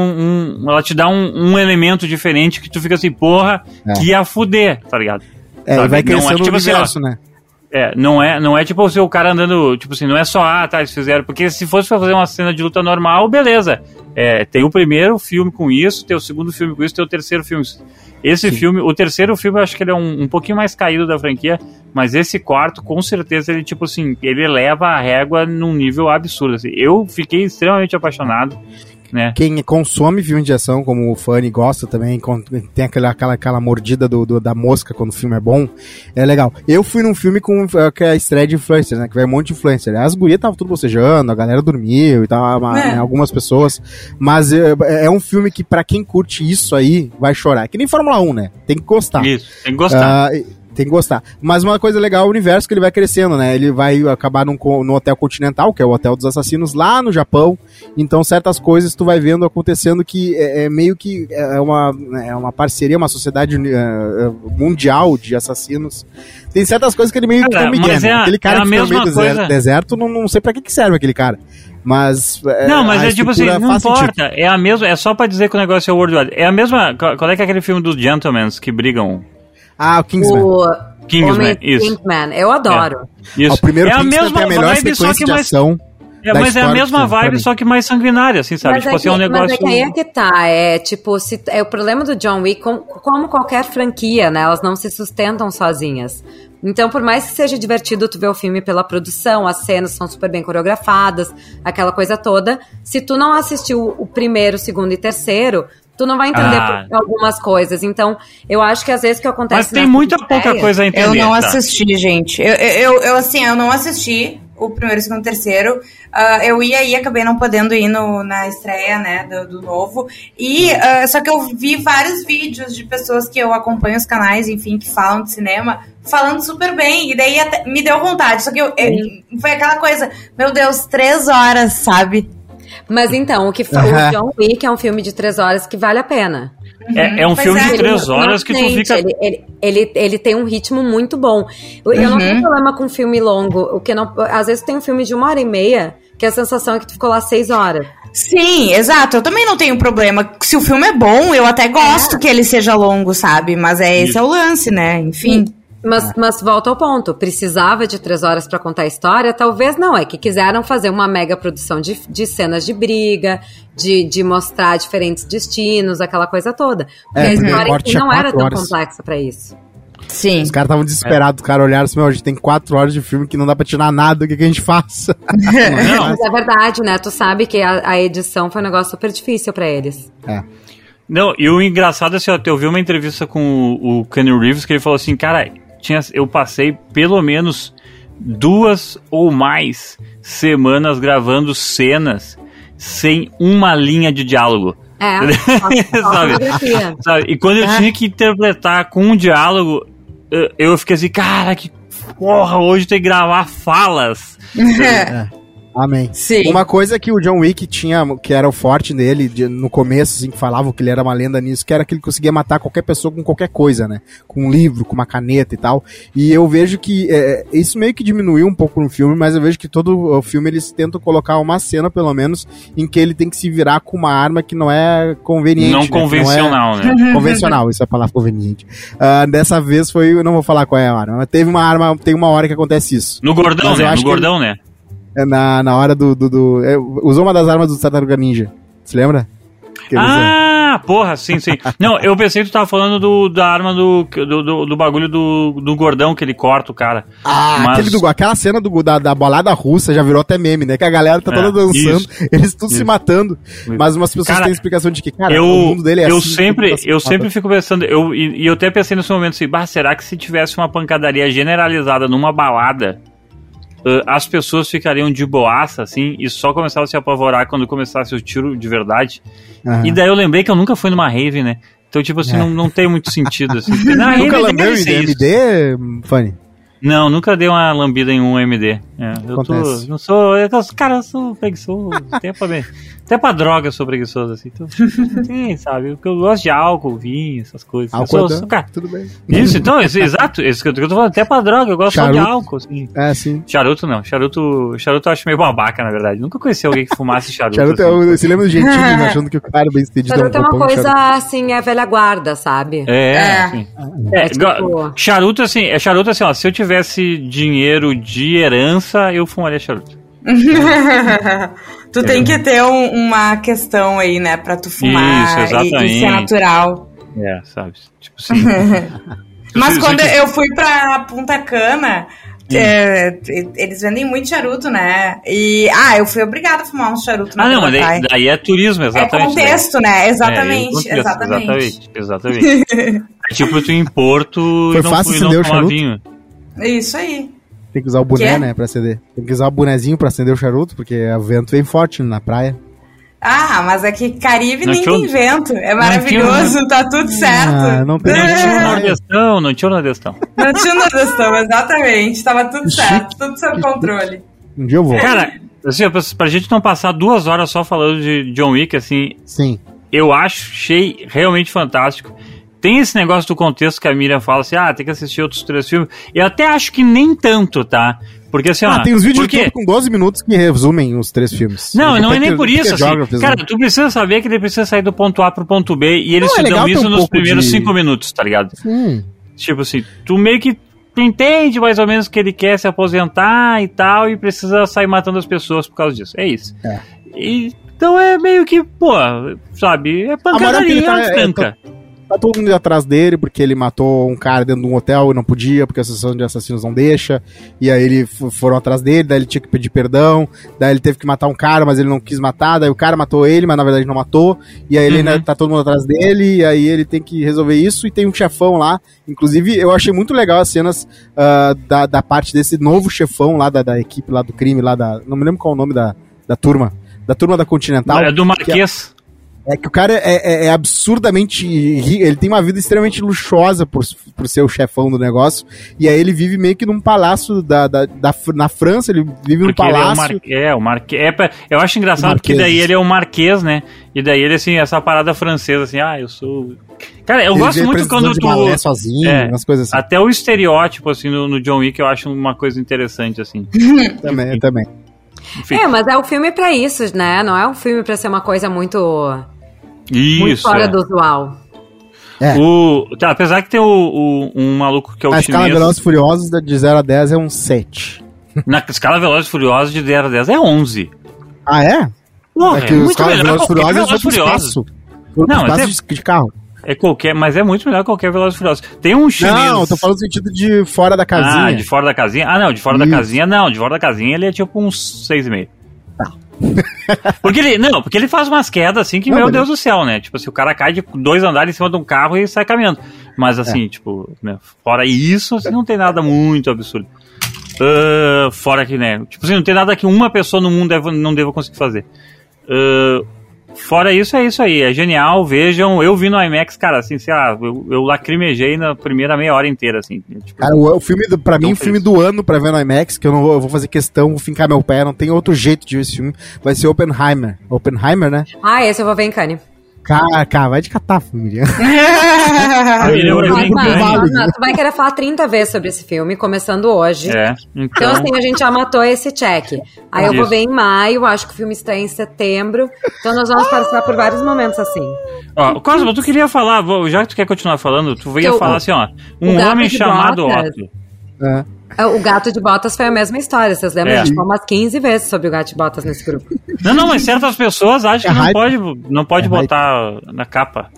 [SPEAKER 1] um- ela te dá um, um elemento diferente que tu fica assim, porra,
[SPEAKER 2] É.
[SPEAKER 1] que ia fuder, tá ligado?
[SPEAKER 2] É,
[SPEAKER 1] Sabe?
[SPEAKER 2] vai
[SPEAKER 1] Não é
[SPEAKER 2] crescendo
[SPEAKER 1] tipo
[SPEAKER 2] o
[SPEAKER 1] assim, ó,
[SPEAKER 2] universo, né?
[SPEAKER 1] É, não é, não é tipo o seu cara andando, tipo assim, não é só, ah, tá, eles fizeram, porque se fosse pra fazer uma cena de luta normal, beleza. É, tem o primeiro filme com isso, tem o segundo filme com isso, tem o terceiro filme. Esse filme, o terceiro filme eu acho que ele é um, um pouquinho mais caído da franquia, mas esse quarto, com certeza, ele, tipo assim, ele eleva a régua num nível absurdo. assim. Eu fiquei extremamente apaixonado, né?
[SPEAKER 2] Quem consome filme de ação, como o Fanny gosta também, con- tem aquela, aquela, aquela mordida do, do- da mosca quando o filme é bom, é legal. Eu fui num filme com uh, que é a estreia de influencer, né? Que vai um monte de influencer. As gurias estavam tudo bocejando, a galera dormiu e tal,
[SPEAKER 4] É.
[SPEAKER 2] né, algumas pessoas. Mas é, é um filme que, pra quem curte isso aí, vai chorar. Que nem Fórmula 1, né? Tem que gostar.
[SPEAKER 1] Isso, tem que gostar.
[SPEAKER 2] E- tem que gostar. Mas uma coisa legal é o universo que ele vai crescendo, né? Ele vai acabar num, no Hotel Continental, que é o Hotel dos Assassinos, lá no Japão. Então, certas coisas tu vai vendo acontecendo que é, é meio que é uma, é uma parceria, uma sociedade é, é, mundial de assassinos. Tem certas coisas que ele meio que
[SPEAKER 1] Cara,
[SPEAKER 2] me
[SPEAKER 1] mas é
[SPEAKER 2] Aquele cara
[SPEAKER 1] é
[SPEAKER 2] que fica meio
[SPEAKER 1] coisa.
[SPEAKER 2] deserto não, não sei pra que, que serve aquele cara. Mas.
[SPEAKER 1] Não, mas é tipo assim, não
[SPEAKER 2] faz sentido.
[SPEAKER 1] importa. É a mesma, é só pra dizer que o negócio é worldwide. É a mesma. Qual é que é aquele filme dos Gentlemans que brigam?
[SPEAKER 2] Ah, o Kingsman.
[SPEAKER 3] O
[SPEAKER 1] Kingsman,
[SPEAKER 3] Homem
[SPEAKER 1] isso.
[SPEAKER 3] Kingsman, eu adoro.
[SPEAKER 1] Isso.
[SPEAKER 2] o primeiro
[SPEAKER 1] é a
[SPEAKER 2] Kingsman
[SPEAKER 1] mesma
[SPEAKER 2] tem a melhor
[SPEAKER 1] vibe, só
[SPEAKER 2] sequência
[SPEAKER 1] que
[SPEAKER 2] de
[SPEAKER 1] mais.
[SPEAKER 2] ação.
[SPEAKER 1] É, mas é a mesma vibe, só que mais sanguinária, assim, sabe?
[SPEAKER 3] Mas,
[SPEAKER 1] tipo
[SPEAKER 3] é
[SPEAKER 1] assim, é um negócio.
[SPEAKER 3] mas é que aí é que tá, é tipo, se, é o problema do John Wick, com- como qualquer franquia, né, elas não se sustentam sozinhas. Então, por mais que seja divertido tu ver o filme pela produção, as cenas são super bem coreografadas, aquela coisa toda, se tu não assistiu o primeiro, segundo e terceiro, tu não vai entender
[SPEAKER 1] Ah.
[SPEAKER 3] algumas coisas. Então, eu acho que às vezes o que acontece
[SPEAKER 1] Mas tem muita pouca coisa a entender.
[SPEAKER 4] Eu não
[SPEAKER 1] tá?
[SPEAKER 4] assisti, gente. Eu, eu, eu, assim, eu não assisti o primeiro, o segundo, o terceiro. Ah, eu ia e acabei não podendo ir no, na estreia, né, do, do novo. E, ah, só que eu vi vários vídeos de pessoas que eu acompanho os canais, enfim, que falam de cinema, falando super bem. E daí até me deu vontade. Só que eu, eu- foi aquela coisa, meu Deus, três horas, sabe?
[SPEAKER 3] Mas então, o que o John Wick é um filme de três horas que vale a pena.
[SPEAKER 1] É, é um
[SPEAKER 4] Pois
[SPEAKER 1] filme
[SPEAKER 4] é,
[SPEAKER 1] de três horas que tu fica.
[SPEAKER 3] Ele, ele, ele, ele tem um ritmo muito bom. Eu, eu não
[SPEAKER 4] Uhum.
[SPEAKER 3] tenho problema com filme longo. O que não, às vezes tem um filme de uma hora e meia que a sensação é que tu ficou lá seis horas.
[SPEAKER 4] Sim, exato. Eu também não tenho problema. Se o filme é bom, eu até gosto que ele seja longo, sabe? Mas é esse
[SPEAKER 1] Isso.
[SPEAKER 4] é o lance, né? Enfim.
[SPEAKER 3] Mas, mas volta ao ponto. Precisava de três horas pra contar a história? Talvez não. É que quiseram fazer uma mega produção de, de cenas de briga, de, de mostrar diferentes destinos, aquela coisa toda. Porque
[SPEAKER 2] É,
[SPEAKER 3] a história
[SPEAKER 2] é
[SPEAKER 3] não era
[SPEAKER 2] quatro
[SPEAKER 3] tão
[SPEAKER 2] horas.
[SPEAKER 3] complexa pra isso.
[SPEAKER 4] Sim.
[SPEAKER 2] Os caras estavam desesperados, os caras olharam assim, meu, a gente tem quatro horas de filme que não dá pra tirar nada, o que, que a gente faz?
[SPEAKER 1] Não.
[SPEAKER 3] Mas é verdade, né? Tu sabe que a, a edição foi um negócio super difícil pra eles.
[SPEAKER 2] É.
[SPEAKER 1] Não, e o engraçado é assim, ó, eu vi uma entrevista com o, o Keanu Reeves que ele falou assim, cara, tinha, eu passei pelo menos duas ou mais semanas gravando cenas sem uma linha de diálogo.
[SPEAKER 3] É,
[SPEAKER 1] Sabe? Sabe? E quando eu
[SPEAKER 4] É.
[SPEAKER 1] tinha que interpretar com um diálogo, eu, eu fiquei assim, cara, que porra, hoje tem que gravar falas.
[SPEAKER 2] Amém.
[SPEAKER 4] Sim.
[SPEAKER 2] Uma coisa que o John Wick tinha, que era o forte dele, de- no começo, assim, que falavam que ele era uma lenda nisso, que era que ele conseguia matar qualquer pessoa com qualquer coisa, né? Com um livro, com uma caneta e tal. E eu vejo que é, isso meio que diminuiu um pouco no filme, mas eu vejo que todo o filme eles tentam colocar uma cena, pelo menos, em que ele tem que se virar com uma arma que não é conveniente.
[SPEAKER 1] não
[SPEAKER 2] né? Que é
[SPEAKER 1] convencional, né?
[SPEAKER 2] convencional, isso é a palavra conveniente. Ah, dessa vez foi, eu não vou falar qual é a arma, mas teve uma arma, tem uma hora que acontece isso.
[SPEAKER 1] No gordão, né? No gordão, né?
[SPEAKER 2] É na, na hora do. do, do- é, usou uma das armas do Tartaruga Ninja. Você lembra? Que.
[SPEAKER 1] Ah, porra, sim, sim. Não, eu pensei que tu tava falando do, da arma do, do, do, do bagulho do, do gordão que ele corta o cara.
[SPEAKER 2] Ah,
[SPEAKER 1] mas-
[SPEAKER 2] aquele do- aquela cena do, da, da balada russa já virou até meme, né? Que a galera tá
[SPEAKER 1] É,
[SPEAKER 2] toda dançando,
[SPEAKER 1] isso,
[SPEAKER 2] eles tudo se matando. Mas umas pessoas
[SPEAKER 1] Cara,
[SPEAKER 2] têm explicação de que, cara,
[SPEAKER 1] eu,
[SPEAKER 2] o mundo dele é
[SPEAKER 1] eu
[SPEAKER 2] assim,
[SPEAKER 1] sempre,
[SPEAKER 2] tá se
[SPEAKER 1] eu
[SPEAKER 2] matando.
[SPEAKER 1] sempre fico pensando, eu, e, e eu até pensei nesse momento assim, bah, será que se tivesse uma pancadaria generalizada numa balada, ah, as pessoas ficariam de boaça, assim, e só começavam a se apavorar quando começasse o tiro de verdade?
[SPEAKER 2] Aham.
[SPEAKER 1] E daí eu lembrei que eu nunca fui numa rave, né? Então, tipo assim,
[SPEAKER 2] É.
[SPEAKER 1] não, não tem muito sentido, assim. Na
[SPEAKER 2] Nunca lambeu em. DMD, Fanny?
[SPEAKER 1] Não, nunca dei uma lambida em um MD. É, eu tô, não sou, eu, cara, eu sou preguiçoso, pra, mim- até pra droga eu sou preguiçoso, assim. Então, sim, sabe, porque eu gosto de álcool, vinho, essas coisas. Eu
[SPEAKER 2] Álcool
[SPEAKER 1] sou,
[SPEAKER 2] é
[SPEAKER 1] sou, cara,
[SPEAKER 2] Tudo bem.
[SPEAKER 1] isso, então, isso, exato, isso que eu tô falando, até pra droga, eu gosto só de
[SPEAKER 2] Charuto.
[SPEAKER 1] álcool, assim.
[SPEAKER 2] É, sim.
[SPEAKER 1] Charuto não, charuto, charuto eu acho meio babaca, na verdade. Nunca conheci alguém que fumasse charuto.
[SPEAKER 2] Charuto é
[SPEAKER 1] assim.
[SPEAKER 2] o, você lembra do Gentili achando que o cara bem estendido
[SPEAKER 3] Charuto é uma
[SPEAKER 2] copão de
[SPEAKER 3] coisa,
[SPEAKER 2] charuto?
[SPEAKER 3] assim, é velha guarda, sabe?
[SPEAKER 1] É,
[SPEAKER 4] É.
[SPEAKER 1] assim. É,
[SPEAKER 3] É tipo-
[SPEAKER 1] charuto assim, é charuto assim, ó, se eu tivesse dinheiro de herança, eu fumaria charuto.
[SPEAKER 4] tu tem que ter um- uma questão aí, né, pra tu fumar
[SPEAKER 1] Isso,
[SPEAKER 4] e, e ser natural.
[SPEAKER 1] É, sabe? Tipo assim.
[SPEAKER 4] Mas quando eu fui pra Punta Cana,
[SPEAKER 1] Hum.
[SPEAKER 4] é, eles vendem muito charuto, né? E, ah, eu fui obrigada a fumar um charuto na
[SPEAKER 1] Ah, não, mas daí, daí é turismo,
[SPEAKER 4] É
[SPEAKER 1] exatamente.
[SPEAKER 4] contexto, né?
[SPEAKER 1] É,
[SPEAKER 4] Exatamente,
[SPEAKER 1] contexto,
[SPEAKER 4] exatamente.
[SPEAKER 1] Exatamente, exatamente. é tipo tu em Porto
[SPEAKER 2] Foi
[SPEAKER 1] e não, e tomar
[SPEAKER 2] charuto?
[SPEAKER 1] vinho.
[SPEAKER 4] Isso aí.
[SPEAKER 2] Tem que usar o boné,
[SPEAKER 4] Quê?
[SPEAKER 2] né, pra acender. Tem que usar o bonezinho pra acender o charuto, porque o vento vem forte na praia.
[SPEAKER 4] Ah, mas que Caribe
[SPEAKER 1] Não
[SPEAKER 4] nem
[SPEAKER 1] tinha-
[SPEAKER 4] tem vento. É
[SPEAKER 1] tinha-
[SPEAKER 4] maravilhoso, tá tudo certo.
[SPEAKER 2] Ah, não tem-
[SPEAKER 1] Não tinha o. Nordestão, não tinha o Nordestão.
[SPEAKER 4] Não tinha nordestão, exatamente. Tava tudo
[SPEAKER 2] Que
[SPEAKER 4] certo, tudo sob
[SPEAKER 2] que
[SPEAKER 4] controle.
[SPEAKER 2] Um dia eu vou.
[SPEAKER 1] Cara, assim, pra, pra gente não passar duas horas só falando de John Wick, assim,
[SPEAKER 2] Sim.
[SPEAKER 1] eu acho, achei realmente fantástico. Tem esse negócio do contexto que a Miriam fala assim, ah, tem que assistir outros três filmes. Eu até acho que nem tanto, tá? Porque assim, ó.
[SPEAKER 2] Ah, tem uns vídeos
[SPEAKER 1] por
[SPEAKER 2] de
[SPEAKER 1] quê?
[SPEAKER 2] YouTube com 12 minutos que resumem os três filmes.
[SPEAKER 1] Não, não é nem
[SPEAKER 2] Porque-
[SPEAKER 1] por
[SPEAKER 2] porque
[SPEAKER 1] isso, assim. Cara, tu precisa saber que ele precisa sair do ponto A pro ponto B e eles
[SPEAKER 2] Não, é
[SPEAKER 1] te
[SPEAKER 2] legal
[SPEAKER 1] dão isso
[SPEAKER 2] um
[SPEAKER 1] nos primeiros
[SPEAKER 2] de-
[SPEAKER 1] cinco minutos, tá ligado?
[SPEAKER 2] Sim.
[SPEAKER 1] Tipo assim, tu meio que tu entende mais ou menos que ele quer se aposentar e tal, e precisa sair matando as pessoas por causa disso. É isso.
[SPEAKER 2] É.
[SPEAKER 1] E, então é meio que, pô, sabe, é
[SPEAKER 2] que
[SPEAKER 1] pancadaria
[SPEAKER 2] tá- é,
[SPEAKER 1] franca.
[SPEAKER 2] Tá todo mundo atrás dele porque ele matou um cara dentro de um hotel e não podia, porque a associação de assassinos não deixa. E aí ele f- foram atrás dele, daí ele tinha que pedir perdão. Daí ele teve que matar um cara, mas ele não quis matar. Daí o cara matou ele, mas na verdade não matou. E aí ele
[SPEAKER 1] Uhum.
[SPEAKER 2] ainda tá todo mundo atrás dele. E aí ele tem que resolver isso. E tem um chefão lá. Inclusive, eu achei muito legal as cenas ah, da, da parte desse novo chefão lá da, da equipe lá do crime, lá da. Não me lembro qual é o nome da, da turma. Da turma da Continental.
[SPEAKER 1] É do Marquês.
[SPEAKER 2] É que o cara é, é- é absurdamente rico, ele tem uma vida extremamente luxuosa por, por ser o chefão do negócio, e aí ele vive meio que num palácio da, da, da- na França, ele vive num
[SPEAKER 1] é o,
[SPEAKER 2] palácio.
[SPEAKER 1] mar... é, o Marquês. É, pra- eu acho engraçado porque daí ele é o Marquês, né? E daí ele, assim, essa parada francesa, assim, ah, eu sou. Cara, eu
[SPEAKER 2] ele
[SPEAKER 1] gosto muito quando
[SPEAKER 2] de
[SPEAKER 1] tu.
[SPEAKER 2] balé sozinho,
[SPEAKER 1] É.
[SPEAKER 2] umas coisas assim.
[SPEAKER 1] Até o estereótipo, assim, no, no John Wick, eu acho uma coisa interessante, assim.
[SPEAKER 2] Também, também.
[SPEAKER 1] Enfim,
[SPEAKER 3] É, mas é o filme pra isso, né? Não é um filme pra ser uma coisa muito, muito
[SPEAKER 1] isso.
[SPEAKER 3] fora
[SPEAKER 1] é.
[SPEAKER 3] do usual.
[SPEAKER 2] É.
[SPEAKER 1] O, tá, apesar que tem o, o- um maluco que é o
[SPEAKER 2] A escala
[SPEAKER 1] chinês.
[SPEAKER 2] Velozes e Furiosos da- de 0 a 10 é um 7.
[SPEAKER 1] Na escala Velozes e Furiosos de 0 a 10 é 11.
[SPEAKER 2] Ah, é?
[SPEAKER 1] Porra,
[SPEAKER 2] é
[SPEAKER 1] é,
[SPEAKER 2] que os
[SPEAKER 1] muito
[SPEAKER 2] caras
[SPEAKER 1] melhor
[SPEAKER 2] Velozes e Furiosos
[SPEAKER 1] Velozes
[SPEAKER 2] vão pro
[SPEAKER 1] Furiosos. Não,
[SPEAKER 2] espaço
[SPEAKER 1] é-
[SPEAKER 2] de, de carro.
[SPEAKER 1] É qualquer, mas é muito melhor que qualquer Velozes e Furiosos. Tem um chinês...
[SPEAKER 2] Não, tô falando no sentido de fora da casinha.
[SPEAKER 1] Ah, de fora da casinha? Ah, não, de fora
[SPEAKER 2] Isso.
[SPEAKER 1] da casinha não. De fora da casinha ele é tipo uns 6,5. porque ele, não, porque ele faz umas quedas assim que,
[SPEAKER 2] Não,
[SPEAKER 1] meu. Deus do céu, né? Tipo assim, o cara cai de dois andares em cima de um carro e sai caminhando. Mas assim, tipo, né, fora isso, assim, não tem nada muito absurdo. Ah, fora que, né? Tipo assim, não tem nada que uma pessoa no mundo deva- não deva conseguir fazer. Ah, fora isso, é isso aí. É genial, vejam. Eu vi no IMAX, cara, assim, sei lá, eu, eu lacrimejei na primeira meia hora inteira, assim. Tipo,
[SPEAKER 2] Cara, o, o filme, do, pra mim, o filme do ano pra ver no IMAX, que eu não vou, eu vou fazer questão, vou fincar meu pé, não tem outro jeito de ver esse filme, vai ser Oppenheimer. Oppenheimer, né?
[SPEAKER 3] Ah, esse eu vou ver em Cannes.
[SPEAKER 2] Cara, cara, vai de
[SPEAKER 1] a Miriam
[SPEAKER 2] válido.
[SPEAKER 3] não, tu vai querer falar 30 vezes sobre esse filme, começando hoje.
[SPEAKER 1] É,
[SPEAKER 3] Então,
[SPEAKER 1] então.
[SPEAKER 3] assim, a gente já matou esse check. Aí eu vou ver em maio, acho que o filme estreia em setembro. Então nós vamos passar por vários momentos assim.
[SPEAKER 1] Ó, Cosmo, tu queria falar, já que tu quer continuar falando, tu ia
[SPEAKER 3] Eu-
[SPEAKER 1] falar assim, ó. Um homem chamado. Otto.
[SPEAKER 2] É.
[SPEAKER 3] É, O Gato de Botas foi a mesma história. Vocês lembram?
[SPEAKER 1] É.
[SPEAKER 3] A gente falou umas 15 vezes sobre o Gato de Botas nesse grupo.
[SPEAKER 1] Não, não, mas certas pessoas acham
[SPEAKER 2] É
[SPEAKER 1] que não
[SPEAKER 2] hype.
[SPEAKER 1] pode, não pode
[SPEAKER 2] É
[SPEAKER 1] botar na capa.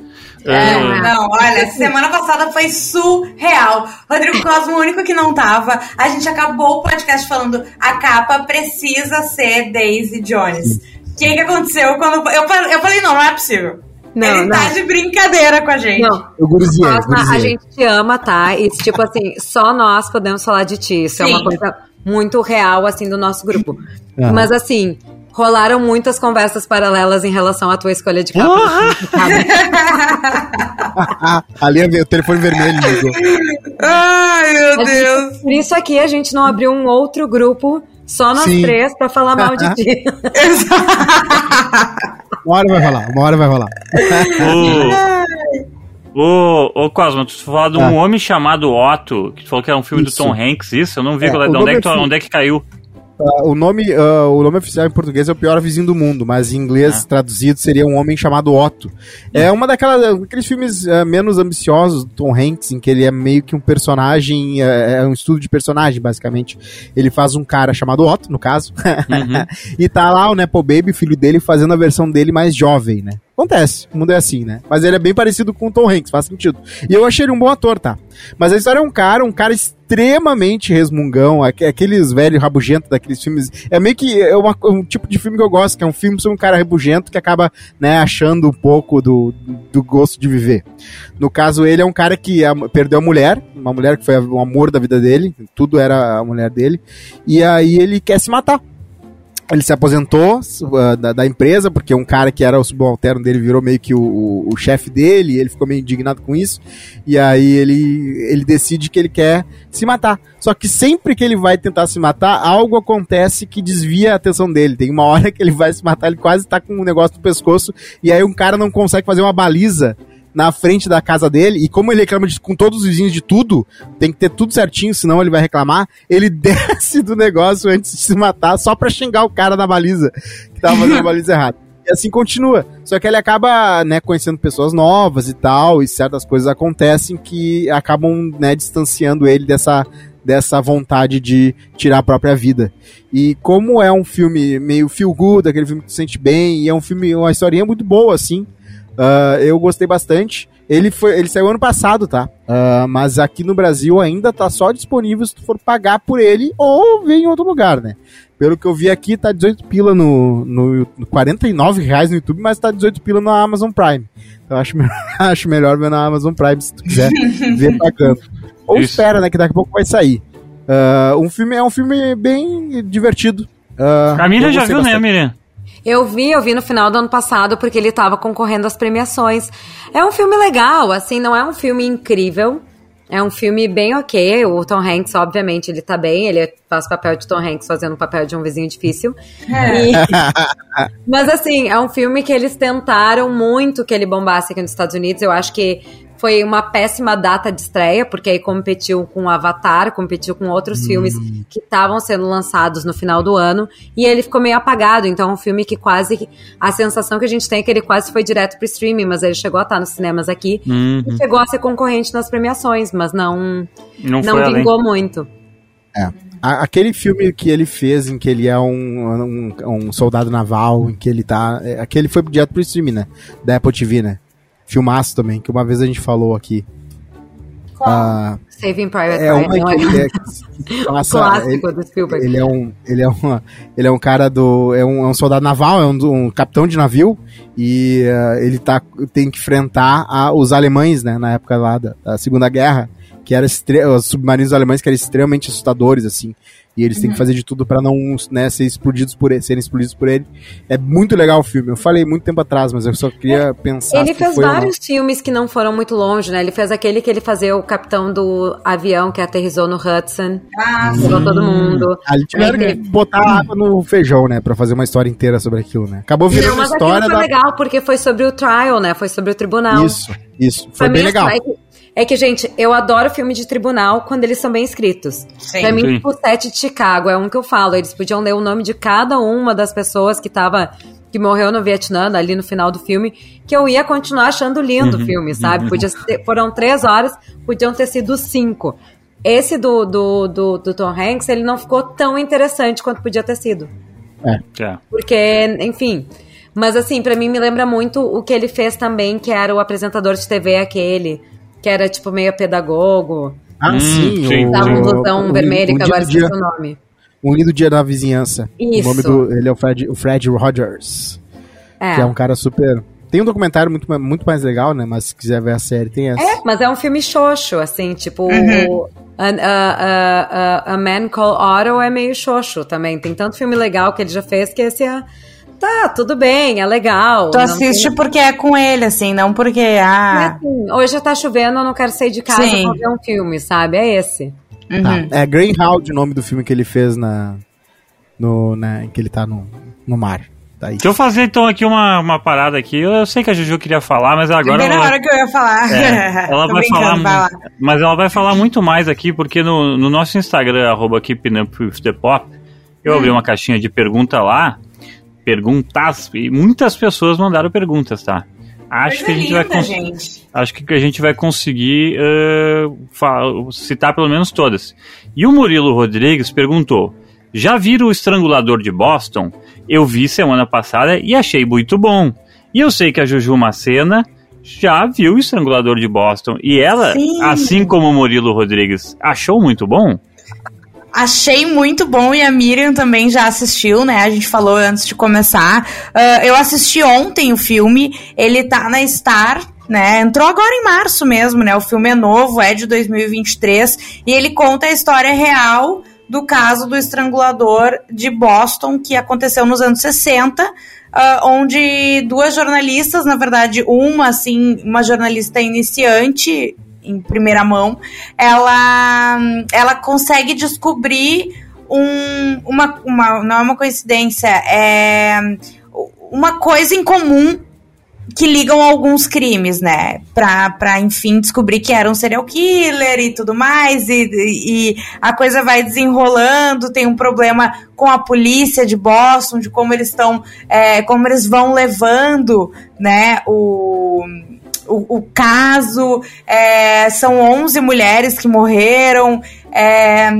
[SPEAKER 3] É,
[SPEAKER 1] Ah,
[SPEAKER 4] Não, olha, semana passada foi surreal. Rodrigo Cosmo, o único que não tava. A gente acabou o podcast falando a capa precisa ser Daisy Jones. O que, que aconteceu quando. Eu, eu falei, não, não é possível.
[SPEAKER 3] Não,
[SPEAKER 4] Ele
[SPEAKER 3] não.
[SPEAKER 4] tá de brincadeira com a gente.
[SPEAKER 3] Não, Cosma, a gente te ama, tá? E, tipo assim, só nós podemos falar de ti. Isso é
[SPEAKER 4] Sim.
[SPEAKER 3] uma coisa muito real, assim, do nosso grupo.
[SPEAKER 2] Aham.
[SPEAKER 3] Mas, assim, rolaram muitas conversas paralelas em relação à tua escolha de capa.
[SPEAKER 2] Ah, ali é o telefone vermelho ligou.
[SPEAKER 4] Ai, meu Deus.
[SPEAKER 3] Por isso aqui a gente não abriu um outro grupo, só nós
[SPEAKER 2] Sim.
[SPEAKER 3] três, pra falar mal de ti.
[SPEAKER 2] Uma hora vai rolar, uma hora vai rolar.
[SPEAKER 1] Ô, ô, ô, Cosmo, tu falou de um
[SPEAKER 2] Ah.
[SPEAKER 1] homem chamado Otto, que tu falou que é um filme
[SPEAKER 2] Isso.
[SPEAKER 1] do Tom Hanks, isso? Eu não vi
[SPEAKER 2] É, o
[SPEAKER 1] onde, é que, onde é que caiu.
[SPEAKER 2] Ah, o, nome, ah, o nome oficial em português é o pior vizinho do mundo, mas em inglês
[SPEAKER 1] Ah.
[SPEAKER 2] traduzido seria um homem chamado Otto. É uma daquelas aqueles filmes ah, menos ambiciosos do Tom Hanks, em que ele é meio que um personagem, ah, é um estudo de personagem, basicamente. Ele faz um cara chamado Otto, no caso,
[SPEAKER 1] Uhum.
[SPEAKER 2] e tá lá o Nepo Baby, filho dele, fazendo a versão dele mais jovem, né? Acontece, o mundo é assim, né? Mas ele é bem parecido com o Tom Hanks, faz sentido. E eu achei ele um bom ator, tá? Mas a história é um cara, um cara extremamente resmungão, aque- aqueles velhos rabugentos daqueles filmes. É meio que é uma- um tipo de filme que eu gosto, que é um filme sobre um cara rabugento que acaba, né, achando um pouco do, do gosto de viver. No caso, ele é um cara que perdeu a mulher, uma mulher que foi o amor da vida dele, tudo era a mulher dele, e aí ele quer se matar. Ele se aposentou uh, da, da empresa, porque um cara que era o subalterno dele virou meio que o, o, o chefe dele, ele ficou meio indignado com isso. E aí ele, ele decide que ele quer se matar. Só que sempre que ele vai tentar se matar, algo acontece que desvia a atenção dele. Tem uma hora que ele vai se matar, ele quase tá com um negócio no pescoço, e aí um cara não consegue fazer uma baliza na frente da casa dele, e como ele reclama de- com todos os vizinhos de tudo, tem que ter tudo certinho, senão ele vai reclamar, ele desce do negócio antes de se matar, só pra xingar o cara da baliza, que tava fazendo a baliza errada. E assim continua. Só que ele acaba, né, conhecendo pessoas novas e tal, e certas coisas acontecem que acabam, né, distanciando ele dessa, dessa vontade de tirar a própria vida. E como é um filme meio feel good, aquele filme que tu sente bem, e é um filme, uma historinha muito boa, assim, ah, eu gostei bastante. Ele, foi, ele saiu ano passado, tá? Ah, mas aqui no Brasil ainda tá só disponível se tu for pagar por ele ou ver em outro lugar, né? Pelo que eu vi aqui, tá 18 pila no, no, no 49 reais no YouTube, mas tá 18 pila na Amazon Prime. Então eu acho, melhor- acho melhor ver na Amazon Prime se tu quiser ver pagando. Ou
[SPEAKER 1] Isso.
[SPEAKER 2] espera, né? Que daqui a pouco vai sair. Ah, um filme, é um filme bem divertido. Ah,
[SPEAKER 1] A Miriam já viu, né,
[SPEAKER 2] bastante.
[SPEAKER 1] Miriam?
[SPEAKER 3] Eu vi, eu vi no final do ano passado, porque ele tava concorrendo às premiações. É um filme legal, assim, não é um filme incrível. É um filme bem ok. O Tom Hanks, obviamente, ele tá bem. Ele faz papel de Tom Hanks fazendo o papel de um vizinho difícil. E- Mas assim, é um filme que eles tentaram muito que ele bombasse aqui nos Estados Unidos. Eu acho que foi uma péssima data de estreia, porque aí competiu com Avatar, competiu com outros filmes que estavam sendo lançados no final do ano, e ele ficou meio apagado. Então, é um filme que quase. A sensação que a gente tem é que ele quase foi direto pro streaming, mas ele chegou a estar nos cinemas aqui
[SPEAKER 1] Uhum.
[SPEAKER 3] e chegou a ser concorrente nas premiações, mas não,
[SPEAKER 1] Não,
[SPEAKER 3] não
[SPEAKER 1] foi além.
[SPEAKER 3] vingou muito.
[SPEAKER 2] A- Aquele filme que ele fez em que ele é um, um, um soldado naval, em que ele tá. é, Aquele foi direto pro stream, né? Da Apple TV, né? Filmaço também, que uma vez a gente falou aqui.
[SPEAKER 3] Ah, Saving Private
[SPEAKER 2] é Ryan. Uma que, é, que passa, Clássico ele, do Spielberg. Ele é um, ele é uma, ele é um cara do, é um, é um soldado naval, é um, um, capitão de navio e uh, ele tá, tem que enfrentar a, os alemães, né, na época lá da, da Segunda Guerra, que era os submarinos alemães que eram extremamente assustadores, assim e eles têm que uhum. fazer de tudo para não né, ser explodidos por ele, serem explodidos por ele. É muito legal o filme. Eu falei muito tempo atrás, mas eu só queria é, pensar.
[SPEAKER 3] Ele fez vários filmes que não foram muito longe, né? Ele fez aquele que ele fazia o capitão do avião que aterrizou no Hudson. Ah, sim. todo mundo.
[SPEAKER 2] Ali tiveram que botar água no feijão, né? Pra fazer uma história inteira sobre aquilo, né? Acabou virando não, mas história. Foi
[SPEAKER 3] da... legal, porque foi sobre o trial, né? Foi sobre o tribunal.
[SPEAKER 2] Isso, isso. Foi, foi bem legal. História.
[SPEAKER 3] É que, gente, eu adoro filme de tribunal quando eles são bem escritos. Sim. Pra mim, o Sete de Chicago é um que eu falo. Eles podiam ler o nome de cada uma das pessoas que tava que morreu no Vietnã, ali no final do filme, que eu ia continuar achando lindo o uhum. filme, sabe? Podia ter, foram três horas, podiam ter sido cinco. Esse do, do, do, do, Tom Hanks, ele não ficou tão interessante quanto podia ter sido.
[SPEAKER 2] É. é.
[SPEAKER 3] Porque, enfim. Mas assim, para mim me lembra muito o que ele fez também, que era o apresentador de TV aquele que era tipo meio pedagogo.
[SPEAKER 2] Ah, hum, sim. sim.
[SPEAKER 3] Tava um botão vermelho, que agora esqueci o nome.
[SPEAKER 2] O Unido Dia da Vizinhança. Isso. O nome do, ele é o Fred, o Fred Rogers. É. Que é um cara super... Tem um documentário muito, muito mais legal, né? Mas se quiser ver a série, tem essa.
[SPEAKER 3] É, mas é um filme xoxo, assim, tipo... Uhum. A, a, a, a, Man Called Otto é meio xoxo também. Tem tanto filme legal que ele já fez que esse é tá, tudo bem, é legal.
[SPEAKER 4] Tu assiste tem... porque é com ele, assim, não porque, ah...
[SPEAKER 3] É assim, hoje tá chovendo, eu não quero sair de casa Sim. pra ver um filme, sabe? É esse.
[SPEAKER 2] Uhum. Tá. É Greenhound o nome do filme que ele fez na... No, né, que ele tá no, no mar. Tá
[SPEAKER 1] Deixa eu fazer então aqui uma, uma parada aqui. Eu sei que a Juju queria falar, mas agora.
[SPEAKER 4] Bem na hora que eu ia falar.
[SPEAKER 1] É, ela vai falar, falar, Mas ela vai falar muito mais aqui, porque no, no nosso Instagram, arroba Keeping Up with the Pop, eu hum. abri uma caixinha de pergunta lá perguntas e muitas pessoas mandaram perguntas, tá? Acho que a gente linda, vai gente. acho que a gente vai conseguir uh, citar pelo menos todas. E o Murilo Rodrigues perguntou: já viram o Estrangulador de Boston? Eu vi semana passada e achei muito bom. E eu sei que a Juju Macena já viu o Estrangulador de Boston e ela, Sim. assim como o Murilo Rodrigues, achou muito bom.
[SPEAKER 4] Achei muito bom e a Miriam também já assistiu, né? A gente falou antes de começar. Uh, eu assisti ontem o filme, ele tá na Star, né? Entrou agora em março mesmo, né? O filme é novo, é de 2023 e ele conta a história real do caso do estrangulador de Boston que aconteceu nos anos 60. Uh, onde duas jornalistas, na verdade, uma assim, uma jornalista iniciante em primeira mão, ela, ela consegue descobrir um, uma, uma. Não é uma coincidência, é uma coisa em comum que ligam alguns crimes, né? Pra, pra enfim, descobrir que era um serial killer e tudo mais, e, e a coisa vai desenrolando, tem um problema com a polícia de Boston, de como eles estão, é, como eles vão levando, né, o o, o caso, é, são 11 mulheres que morreram, é,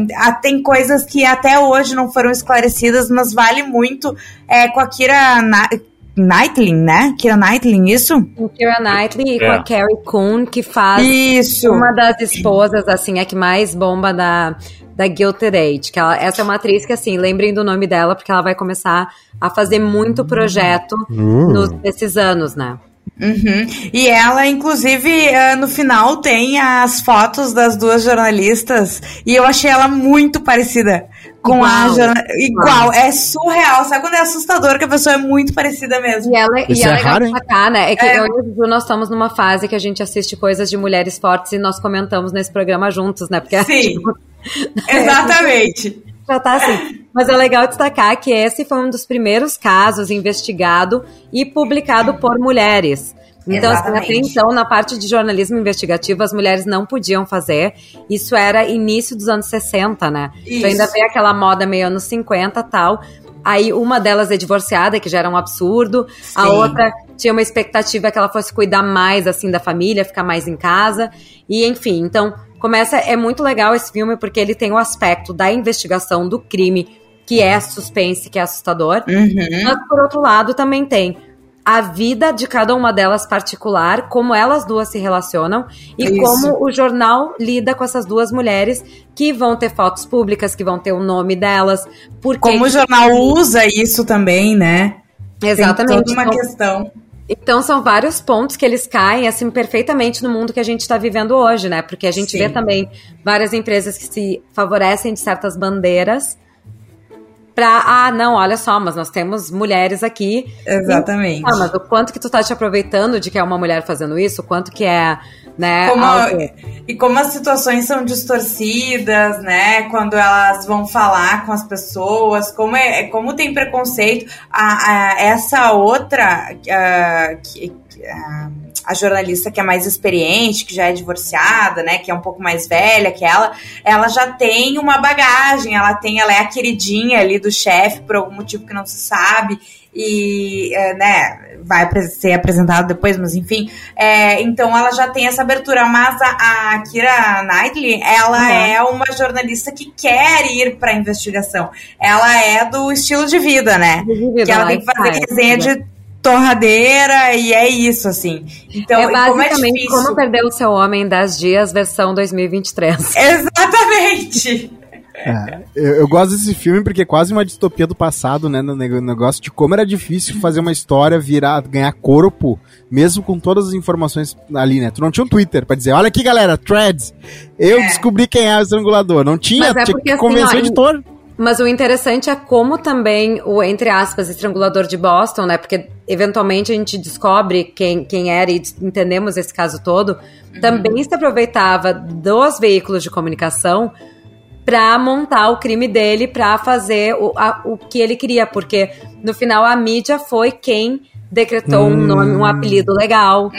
[SPEAKER 4] tem coisas que até hoje não foram esclarecidas, mas vale muito é, com a Kira Na Knightley, né? Kira Knightley, isso?
[SPEAKER 3] Com Kira Knightley e com a é. Carrie Coon, que faz
[SPEAKER 4] isso.
[SPEAKER 3] uma das esposas, assim, a que mais bomba da, da Gilded Age. Que ela, essa é uma atriz que, assim, lembrem do nome dela, porque ela vai começar a fazer muito projeto uh. nos, nesses anos, né?
[SPEAKER 4] Uhum. E ela, inclusive, uh, no final tem as fotos das duas jornalistas e eu achei ela muito parecida com igual, a jornalista. Igual, é surreal. Sabe quando é assustador que a pessoa é muito parecida mesmo?
[SPEAKER 3] E ela, e ela é, é raro, sacar, né? É que é. eu e nós estamos numa fase que a gente assiste coisas de mulheres fortes e nós comentamos nesse programa juntos, né? Porque
[SPEAKER 4] Sim. Exatamente.
[SPEAKER 3] Já tá assim. Mas é legal destacar que esse foi um dos primeiros casos investigado e publicado por mulheres. Então, assim, até então, na parte de jornalismo investigativo, as mulheres não podiam fazer. Isso era início dos anos 60, né? Isso. Então, ainda veio aquela moda meio anos 50 tal. Aí uma delas é divorciada, que já era um absurdo. Sim. A outra tinha uma expectativa que ela fosse cuidar mais, assim, da família, ficar mais em casa. E, enfim, então começa. É muito legal esse filme porque ele tem o aspecto da investigação do crime, que é suspense, que é assustador. Uhum. Mas, por outro lado, também tem a vida de cada uma delas particular, como elas duas se relacionam e
[SPEAKER 4] Isso.
[SPEAKER 3] como o jornal lida com essas duas mulheres que vão ter fotos públicas, que vão ter o nome delas. Porque
[SPEAKER 4] Como o jornal usa isso também, né?
[SPEAKER 3] Exatamente.
[SPEAKER 4] Tem toda uma
[SPEAKER 3] Então-
[SPEAKER 4] questão.
[SPEAKER 3] Então são vários pontos que eles caem assim perfeitamente no mundo que a gente está vivendo hoje, né? Porque a gente
[SPEAKER 4] Sim.
[SPEAKER 3] vê também várias empresas que se favorecem de certas bandeiras pra, ah, não, olha só, mas nós temos mulheres aqui.
[SPEAKER 4] Exatamente.
[SPEAKER 3] Ah, mas o quanto que tu tá te aproveitando de que é uma mulher fazendo isso, o quanto que é, né,
[SPEAKER 4] Como- E como as situações são distorcidas, né? Quando elas vão falar com as pessoas, como é, como tem preconceito. A, a- essa outra, a, que- a, a jornalista que é mais experiente, que já é divorciada, né? Que é um pouco mais velha que ela, ela já tem uma bagagem. Ela tem, ela é a queridinha ali do chefe por algum motivo que não se sabe e é, né, vai ser apresentado depois, mas enfim. É, então ela já tem essa abertura, mas a, a Kira Knightley, ela
[SPEAKER 3] Uhum.
[SPEAKER 4] é uma jornalista que quer ir pra investigação. Ela é do estilo de vida, né? Que ela tem que fazer resenha de torradeira e é isso, assim. Então,
[SPEAKER 3] é
[SPEAKER 4] e como é
[SPEAKER 3] basicamente
[SPEAKER 4] difícil.
[SPEAKER 3] como perder o seu homem em 10 dias, versão 2023.
[SPEAKER 4] Exatamente!
[SPEAKER 2] É, eu, eu gosto desse filme porque é quase uma distopia do passado, né? No neg- negócio de como era difícil fazer uma história virar, ganhar corpo, mesmo com todas as informações ali, né? Tu não tinha um Twitter pra dizer, olha aqui, galera, threads, eu
[SPEAKER 4] É.
[SPEAKER 2] descobri quem é o estrangulador. Não tinha,
[SPEAKER 3] Mas é
[SPEAKER 2] tinha
[SPEAKER 3] assim,
[SPEAKER 2] convencer
[SPEAKER 3] ó,
[SPEAKER 2] o editor.
[SPEAKER 3] Mas o interessante é como também o, entre aspas, estrangulador de Boston, né? Porque eventualmente a gente descobre quem, quem era e entendemos esse caso todo, também se aproveitava dos veículos de comunicação pra montar o crime dele, pra fazer o, a- o que ele queria, porque no final a mídia foi quem decretou um
[SPEAKER 2] Hum.
[SPEAKER 3] nome, um apelido legal,
[SPEAKER 4] Uhum.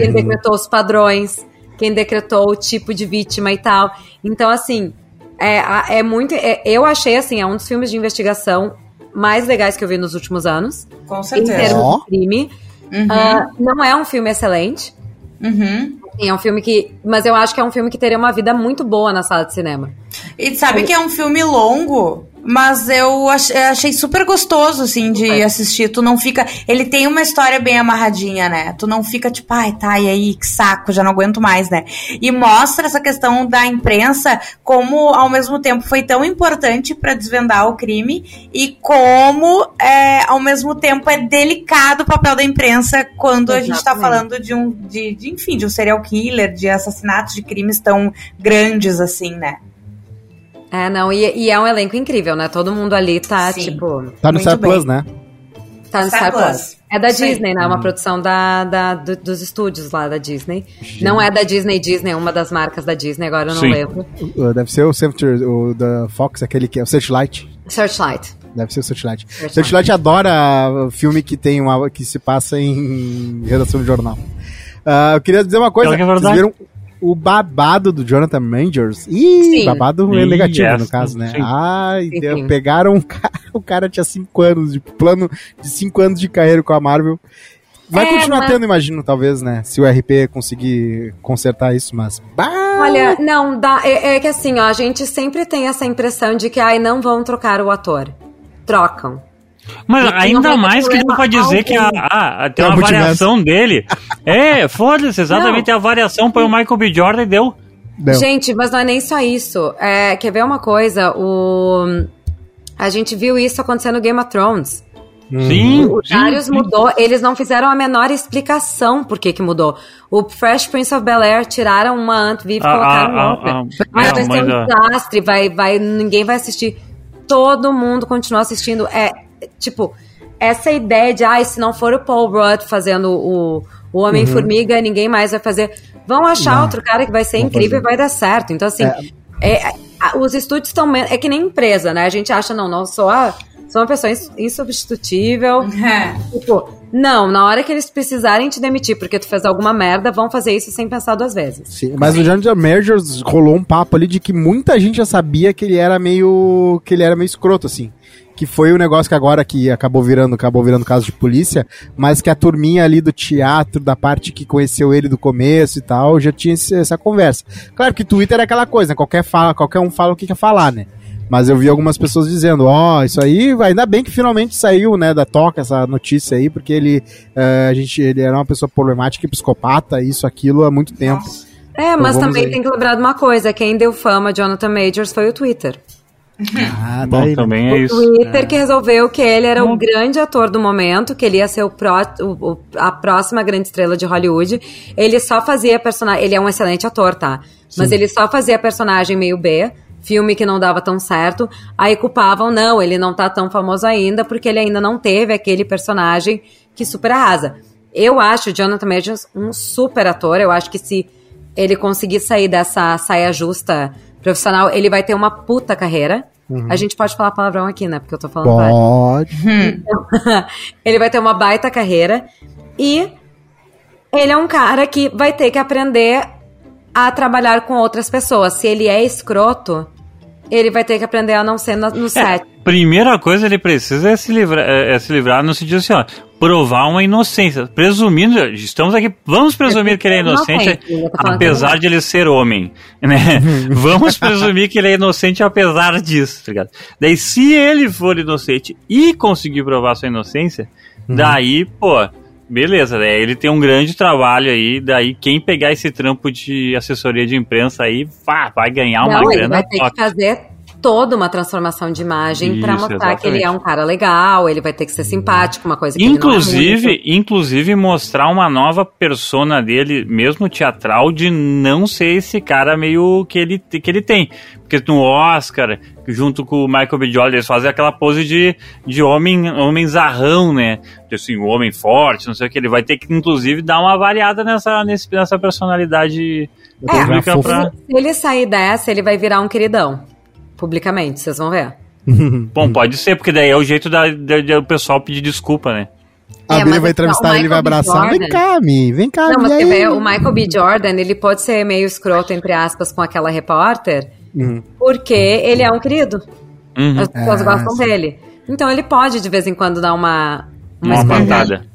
[SPEAKER 3] quem decretou os padrões, quem decretou o tipo de vítima e tal. Então, assim, é, é muito. é- eu achei, assim, é um dos filmes de investigação mais legais que eu vi nos últimos anos.
[SPEAKER 4] Com
[SPEAKER 3] Em
[SPEAKER 4] certeza.
[SPEAKER 3] termos
[SPEAKER 2] Ó.
[SPEAKER 3] de crime.
[SPEAKER 4] Uhum.
[SPEAKER 3] Ah, não é um filme excelente.
[SPEAKER 4] Uhum.
[SPEAKER 3] É um filme que. Mas eu acho que é um filme que teria uma vida muito boa na sala de cinema.
[SPEAKER 4] E sabe que é um filme longo, mas eu ach- eu achei super gostoso, assim, de
[SPEAKER 3] É.
[SPEAKER 4] assistir. Tu não fica. Ele tem uma história bem amarradinha, né? Tu não fica tipo, ai, tá, e aí, que saco, já não aguento mais, né? E mostra essa questão da imprensa como, ao mesmo tempo, foi tão importante pra desvendar o crime e como, é, ao mesmo tempo, é delicado o papel da imprensa quando a gente tá
[SPEAKER 3] Exatamente.
[SPEAKER 4] falando de um, de, de, enfim, de um serial killer, de assassinatos, de crimes tão grandes assim, né?
[SPEAKER 3] É, não, e, e é um elenco incrível, né? Todo mundo ali tá,
[SPEAKER 4] Sim.
[SPEAKER 3] tipo.
[SPEAKER 2] Tá no Star
[SPEAKER 4] bem.
[SPEAKER 2] Plus, né?
[SPEAKER 3] Tá no
[SPEAKER 4] Star
[SPEAKER 3] Star
[SPEAKER 4] Plus.
[SPEAKER 3] Plus. É da
[SPEAKER 4] aí.
[SPEAKER 3] Disney, né? É uma produção da, da- do- dos estúdios lá da Disney. Não é da Disney Disney, é uma das marcas da Disney, agora eu não
[SPEAKER 1] Sim.
[SPEAKER 3] lembro.
[SPEAKER 2] Uh, Deve ser o Center, o da Fox, aquele que é o Searchlight.
[SPEAKER 3] Searchlight.
[SPEAKER 2] Deve ser o Searchlight.
[SPEAKER 3] Searchlight.
[SPEAKER 2] Searchlight adora filme que tem uma que se passa em redação de jornal. Ah, eu queria dizer uma coisa.
[SPEAKER 1] É
[SPEAKER 2] Vocês
[SPEAKER 1] verdade.
[SPEAKER 2] viram o babado do Jonathan Majors? Ih,
[SPEAKER 3] Sim.
[SPEAKER 2] babado é negativo
[SPEAKER 1] essa,
[SPEAKER 2] no caso, né?
[SPEAKER 1] sim.
[SPEAKER 2] Ai,
[SPEAKER 3] Sim,
[SPEAKER 2] Deus, pegaram um cara, o cara tinha 5 anos de plano de 5 anos de carreira com a Marvel. Vai
[SPEAKER 3] É,
[SPEAKER 2] continuar
[SPEAKER 3] mas-
[SPEAKER 2] tendo, imagino, talvez, né? Se o RP conseguir consertar isso, mas. Bah!
[SPEAKER 3] Olha, não, dá, é, é que assim, ó, a gente sempre tem essa impressão de que, ai, não vão trocar o ator. Trocam.
[SPEAKER 1] Mas
[SPEAKER 3] E
[SPEAKER 1] ainda mais que dá
[SPEAKER 3] problema
[SPEAKER 1] pra dizer que a, a- a- tem
[SPEAKER 2] É
[SPEAKER 1] uma variação dele. É, foda-se, exatamente a variação. Põe o Michael B. Jordan e deu.
[SPEAKER 2] Não.
[SPEAKER 3] Gente, mas não é nem só isso. É, quer ver uma coisa? O... A gente viu isso acontecer no Game of Thrones.
[SPEAKER 1] Sim,
[SPEAKER 3] O
[SPEAKER 1] sim,
[SPEAKER 3] Darius mudou, eles não fizeram a menor explicação por que que mudou. O Fresh Prince of Bel-Air tiraram uma Aunt Viv e
[SPEAKER 1] A-
[SPEAKER 3] colocaram
[SPEAKER 1] a-
[SPEAKER 3] outra.
[SPEAKER 1] a-
[SPEAKER 3] Mas
[SPEAKER 1] é,
[SPEAKER 3] vai ser um desastre, vai, vai, ninguém vai assistir. Todo mundo continua assistindo. É, tipo, essa ideia de, ai, se não for o Paul Rudd fazendo o, o Homem-Formiga, ninguém mais vai fazer. Vão achar
[SPEAKER 2] Não.
[SPEAKER 3] outro cara que vai ser
[SPEAKER 2] Vão
[SPEAKER 3] incrível
[SPEAKER 2] fazer.
[SPEAKER 3] e vai dar certo. Então, assim, é, a- os estúdios estão. É que nem empresa, né? A gente acha, não, não, sou, a, sou uma pessoa ins- insubstitutível.
[SPEAKER 4] É.
[SPEAKER 3] Tipo, não, na hora que eles precisarem te demitir porque tu fez alguma merda, vão fazer isso sem pensar duas vezes.
[SPEAKER 2] Sim, mas o Jonathan Majors rolou um papo ali de que muita gente já sabia que ele era meio que ele era meio escroto assim. Que foi o negócio que agora que acabou virando, acabou virando caso de polícia, mas que a turminha ali do teatro, da parte que conheceu ele do começo e tal, já tinha essa conversa. Claro que Twitter é aquela coisa, né? Qualquer fala, qualquer um fala o que quer falar, né? Mas eu vi algumas pessoas dizendo, ó, oh, isso aí, ainda bem que finalmente saiu, né, da toca essa notícia aí, porque ele, uh, a gente, ele era uma pessoa problemática e psicopata, isso, aquilo há muito tempo.
[SPEAKER 3] É, então, mas também aí. tem que lembrar de uma coisa, quem deu fama a Jonathan Majors foi o Twitter.
[SPEAKER 1] Ah, Bom, daí, também é isso.
[SPEAKER 3] O Twitter é. que resolveu que ele era o grande ator do momento, que ele ia ser o, pró, o, o, a próxima grande estrela de Hollywood. Ele só fazia personagem. Ele é um excelente ator, tá? Sim. Mas ele só fazia personagem meio B, filme que não dava tão certo. Aí culpavam, não, ele não tá tão famoso ainda, porque ele ainda não teve aquele personagem que super arrasa. Eu acho o Jonathan Majors um super ator. Eu acho que se ele conseguir sair dessa saia justa profissional, ele vai ter uma puta carreira. Uhum. A gente pode falar palavrão aqui, né? Porque eu tô falando
[SPEAKER 2] Pode.
[SPEAKER 3] Então, ele vai ter uma baita carreira e ele é um cara que vai ter que aprender a trabalhar com outras pessoas. Se ele é escroto, ele vai ter que aprender a não ser no, no é, set.
[SPEAKER 1] Primeira coisa ele precisa é se livrar, é, é se livrar no sentido assim, ó, provar uma inocência. Presumindo, estamos aqui, vamos presumir que ele é inocente, apesar de ele ser homem, né? vamos presumir que ele é inocente apesar disso, tá ligado? Daí, se ele for inocente e conseguir provar sua inocência, uhum. daí, pô, beleza, né? Ele tem um grande trabalho aí, daí quem pegar esse trampo de assessoria de imprensa aí, pá, vai ganhar Não, uma grana.
[SPEAKER 3] Vai ter que fazer toda uma transformação de imagem para mostrar exatamente. que ele é um cara legal, ele vai ter que ser simpático, uma coisa que
[SPEAKER 1] inclusive,
[SPEAKER 3] ele
[SPEAKER 1] não é inclusive mostrar uma nova persona dele, mesmo teatral, de não ser esse cara meio que ele que ele tem, porque no Oscar, junto com o Michael B. Jordan, eles fazem aquela pose de, de homem, homem zarrão, né? De assim, um homem forte, não sei o que. Ele vai ter que, inclusive, dar uma variada nessa, nessa personalidade
[SPEAKER 3] é, pública pra... Se ele sair dessa, ele vai virar um queridão publicamente, vocês vão ver.
[SPEAKER 1] Bom, pode ser, porque daí é o jeito da, da, da o pessoal pedir desculpa, né?
[SPEAKER 2] A é, Bíblia vai entrevistar ele, vai abraçar. Jordan, vem cá, Mi, vem cá, Não,
[SPEAKER 3] mas vê, o Michael B. Jordan, ele pode ser meio escroto, entre aspas, com aquela repórter, uhum. porque ele é um querido. Uhum. As pessoas é, gostam sim. dele. Então ele pode, de vez em quando, dar uma...
[SPEAKER 1] Uma, uma patada.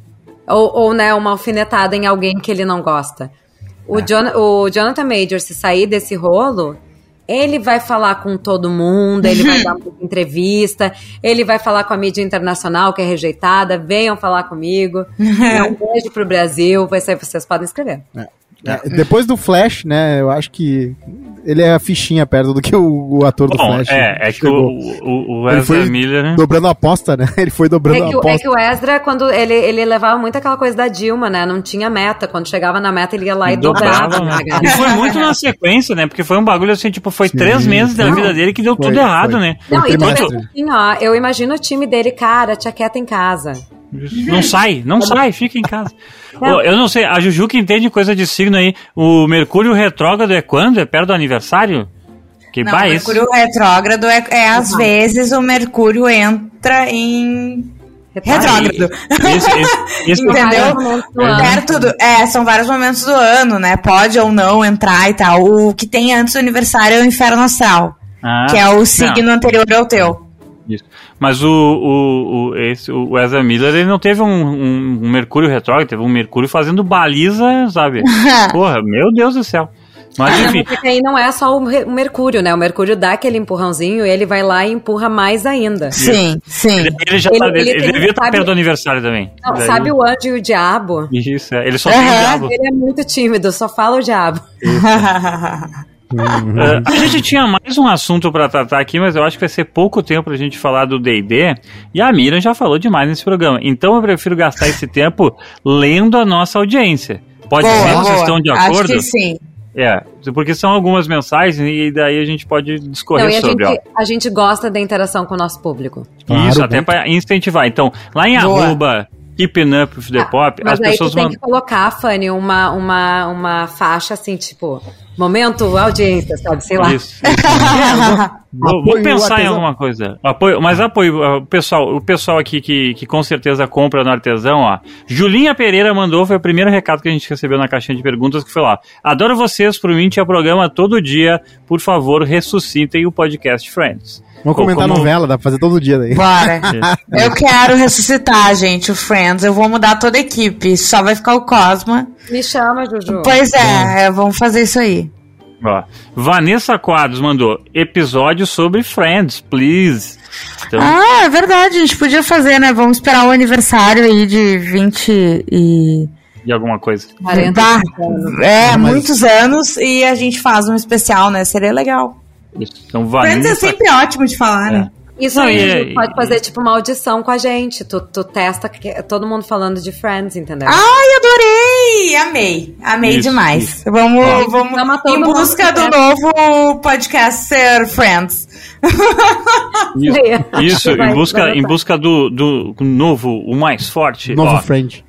[SPEAKER 3] Ou, ou, né, uma alfinetada em alguém que ele não gosta. O, é. John, o Jonathan Major, se sair desse rolo, ele vai falar com todo mundo, ele vai dar uma entrevista, ele vai falar com a mídia internacional que é rejeitada, venham falar comigo. um beijo pro Brasil, vai ser, vocês podem escrever.
[SPEAKER 2] É. É, depois do Flash, né, eu acho que ele é a fichinha perto do que o, o ator Bom, do Flash.
[SPEAKER 1] É, é que o, o, o Ezra Miller, né?
[SPEAKER 2] Dobrando a aposta, né? Ele foi dobrando é
[SPEAKER 3] que,
[SPEAKER 2] a aposta.
[SPEAKER 3] É que o Ezra, quando ele, ele levava muito aquela coisa da Dilma, né? Não tinha meta. Quando chegava na meta, ele ia lá e dobrava. dobrava
[SPEAKER 1] né? E foi muito na sequência, né? Porque foi um bagulho assim, tipo, foi Sim. três meses da vida dele que deu foi, tudo errado, foi. né?
[SPEAKER 3] Não, e muito... assim, ó, eu imagino o time dele, cara, tia quieta em casa.
[SPEAKER 1] Não sai, não sai, fica em casa. Oh, eu não sei, a Juju que entende coisa de signo aí, o Mercúrio retrógrado é quando? É perto do aniversário?
[SPEAKER 4] Que não, o Mercúrio retrógrado é, é às uhum. vezes o Mercúrio entra em retrógrado. Esse, esse, esse Entendeu? Perto do, é, são vários momentos do ano, né? Pode ou não entrar e tal. O que tem antes do aniversário é o inferno astral, ah, que é o signo não. anterior ao teu.
[SPEAKER 1] Mas o, o, o, esse, o Ezra Miller, ele não teve um, um, um Mercúrio retrógrado, teve um Mercúrio fazendo baliza, sabe? Porra, meu Deus do céu. Mas enfim.
[SPEAKER 3] Porque aí não é só o Mercúrio, né? O Mercúrio dá aquele empurrãozinho e ele vai lá e empurra mais ainda.
[SPEAKER 4] Sim, sim.
[SPEAKER 1] Ele, ele já ele, tá, ele, ele devia estar perto do aniversário também.
[SPEAKER 3] Não, sabe o anjo e o diabo?
[SPEAKER 1] Isso, é. ele só uhum. tem o diabo.
[SPEAKER 3] Ele é muito tímido, só fala o diabo.
[SPEAKER 1] Uhum. Uh, a gente tinha mais um assunto para tratar aqui, mas eu acho que vai ser pouco tempo pra gente falar do D&D. E a Miriam já falou demais nesse programa. Então eu prefiro gastar esse tempo lendo a nossa audiência. Pode boa, ser, vocês estão de acordo? Acho que
[SPEAKER 4] sim.
[SPEAKER 1] É, porque são algumas mensagens e daí a gente pode discorrer Não, sobre.
[SPEAKER 3] A gente, a gente gosta da interação com o nosso público.
[SPEAKER 1] Claro, Isso, até para incentivar. Então, lá em Boa. arroba Keeping Up with the ah, Pop,
[SPEAKER 3] as pessoas tu tem que colocar, Fanny, uma, uma, uma faixa assim, tipo, momento audiência, sabe? Sei lá. Isso. isso.
[SPEAKER 1] vou, vou, pensar em alguma coisa. Apoio, mas apoio, o pessoal, o pessoal aqui que, que com certeza compra no artesão, ó. Julinha Pereira mandou, foi o primeiro recado que a gente recebeu na caixinha de perguntas, que foi lá. Adoro vocês, por mim tinha programa todo dia, por favor, ressuscitem o podcast Friends.
[SPEAKER 2] Vamos comentar como... novela, dá pra fazer todo dia daí.
[SPEAKER 4] Bora. eu quero ressuscitar, gente, o Friends. Eu vou mudar toda a equipe. Só vai ficar o Cosma.
[SPEAKER 3] Me chama, Juju.
[SPEAKER 4] Pois é, é. vamos fazer isso aí.
[SPEAKER 1] Ó, Vanessa Quadros mandou episódio sobre Friends, please.
[SPEAKER 4] Então... Ah, é verdade, a gente podia fazer, né? Vamos esperar o aniversário aí de 20 e.
[SPEAKER 1] De alguma coisa.
[SPEAKER 4] 40 tá. É, mas... muitos anos e a gente faz um especial, né? Seria legal.
[SPEAKER 1] Então.
[SPEAKER 4] Friends é sempre ótimo de falar, né? é. né?
[SPEAKER 3] Isso não, aí e, pode fazer tipo uma audição com a gente. Tu, tu testa todo mundo falando de Friends, entendeu?
[SPEAKER 4] Ai, adorei! Amei. Amei isso, demais. Isso. Vamos, é. vamos em busca do novo podcaster Friends.
[SPEAKER 1] Isso, isso em busca, em busca do, do novo, o mais forte.
[SPEAKER 2] Novo ó. Friend.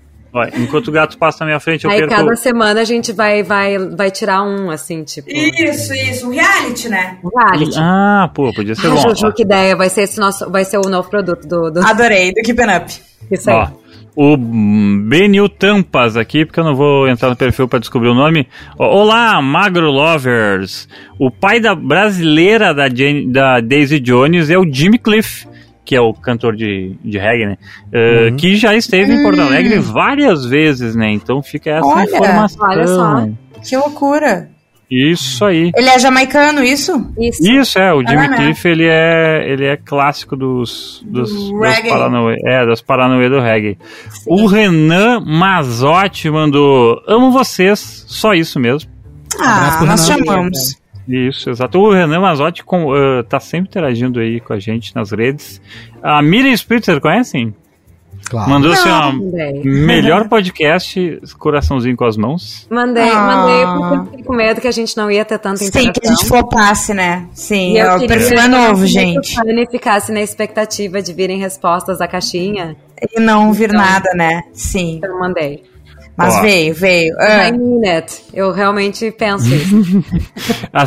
[SPEAKER 1] Enquanto o gato passa na minha frente, eu
[SPEAKER 3] Aí
[SPEAKER 1] perco...
[SPEAKER 3] cada semana a gente vai, vai, vai tirar um, assim, tipo...
[SPEAKER 4] Isso, isso, um reality, né?
[SPEAKER 3] Um reality.
[SPEAKER 1] Ah, pô, podia ser ah, bom.
[SPEAKER 3] Juju, que ideia, vai ser, esse nosso, vai ser o novo produto do... do...
[SPEAKER 4] Adorei, do Keep Up.
[SPEAKER 3] Isso aí. Ó,
[SPEAKER 1] o Benil Tampas aqui, porque eu não vou entrar no perfil para descobrir o nome. Olá, Magro Lovers! O pai da brasileira da, Jane, da Daisy Jones é o Jimmy Cliff que é o cantor de, de reggae, né? Uh, uhum. Que já esteve em Porto Alegre várias vezes, né? Então fica essa olha, informação.
[SPEAKER 4] Olha só, que loucura.
[SPEAKER 1] Isso aí.
[SPEAKER 4] Ele é jamaicano, isso?
[SPEAKER 1] Isso, isso é. O Jimmy ah, Cliff, ele é, ele é clássico dos, dos, do dos Paranauê, é, das Paranauê do reggae. Sim. O Renan Mazotti mandou, amo vocês, só isso mesmo.
[SPEAKER 4] Ah, nós chamamos.
[SPEAKER 1] Isso, exato. O Renan Mazotti com, uh, tá sempre interagindo aí com a gente nas redes. A Miriam Spritzer, conhecem? Claro. Mandou assim, ó, melhor podcast, coraçãozinho com as mãos.
[SPEAKER 3] Mandei, ah. mandei porque fiquei com medo que a gente não ia ter tanta
[SPEAKER 4] Sim, interação. Sim, que a gente flopasse, né? Sim,
[SPEAKER 3] eu
[SPEAKER 4] o perfil é novo, gente.
[SPEAKER 3] Que o ficasse na expectativa de virem respostas à caixinha.
[SPEAKER 4] E não vir então, nada, né? Sim.
[SPEAKER 3] Eu mandei.
[SPEAKER 4] Mas Ó, veio, veio.
[SPEAKER 3] It. Eu realmente penso isso.
[SPEAKER 1] a,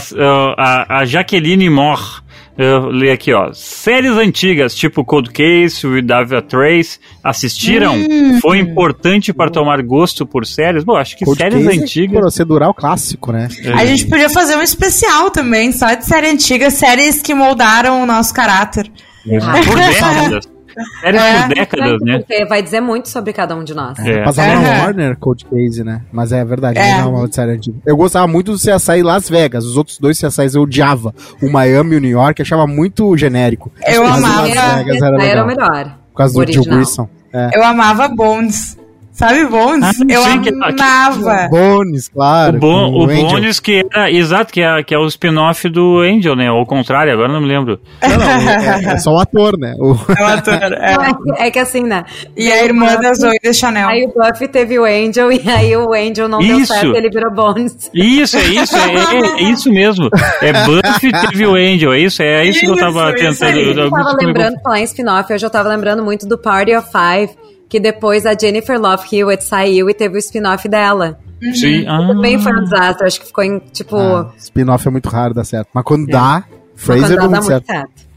[SPEAKER 1] a, a Jaqueline Moore. Eu li aqui, ó. Séries antigas, tipo Cold Case, Without Trace, assistiram? Hum. Foi importante para tomar gosto por séries? Bom, acho que Cold séries Case antigas. É
[SPEAKER 2] procedural clássico, né?
[SPEAKER 4] É. A gente podia fazer um especial também, só de série antiga, séries que moldaram o nosso caráter.
[SPEAKER 1] Ah, por décadas. Séries é, por décadas, né?
[SPEAKER 3] Vai dizer muito sobre cada um de nós.
[SPEAKER 2] É. Passava na Warner Cold Case, né? Mas é verdade, é. não é uma série antiga. Eu gostava muito do CSI Las Vegas. Os outros dois CSIs eu odiava. O Miami e o New York, achava muito genérico.
[SPEAKER 4] Eu amava. Las
[SPEAKER 3] Vegas era, era o melhor.
[SPEAKER 2] Por causa do Grissom.
[SPEAKER 4] É. Eu amava Bones. Sabe Bones? Ah, eu sim, amava.
[SPEAKER 2] Bones, claro.
[SPEAKER 1] O, bon, o, o Bones que era, exato, que é, que é o spin-off do Angel, né? Ou o contrário, agora não me lembro. Não,
[SPEAKER 2] não, é, é, só o ator, né? O...
[SPEAKER 4] É o ator,
[SPEAKER 3] é. é. que assim, né?
[SPEAKER 4] E a irmã da Zoe da Chanel.
[SPEAKER 3] Aí o Buffy teve o Angel e aí o Angel não isso. deu certo ele virou Bones.
[SPEAKER 1] Isso, é isso, é, é, é isso mesmo. É Buffy teve o Angel, é isso, é isso, isso que eu tava tentando. Eu,
[SPEAKER 3] eu tava lembrando, falar em spin-off, hoje eu tava lembrando muito do Party of Five que depois a Jennifer Love Hewitt saiu e teve o spin-off dela.
[SPEAKER 1] Uhum. Sim.
[SPEAKER 3] Ah. Também foi um desastre, acho que ficou em, tipo... Ah,
[SPEAKER 2] spin-off é muito raro dar certo. Mas quando é. dá, Fraser dá, dá muito certo. certo.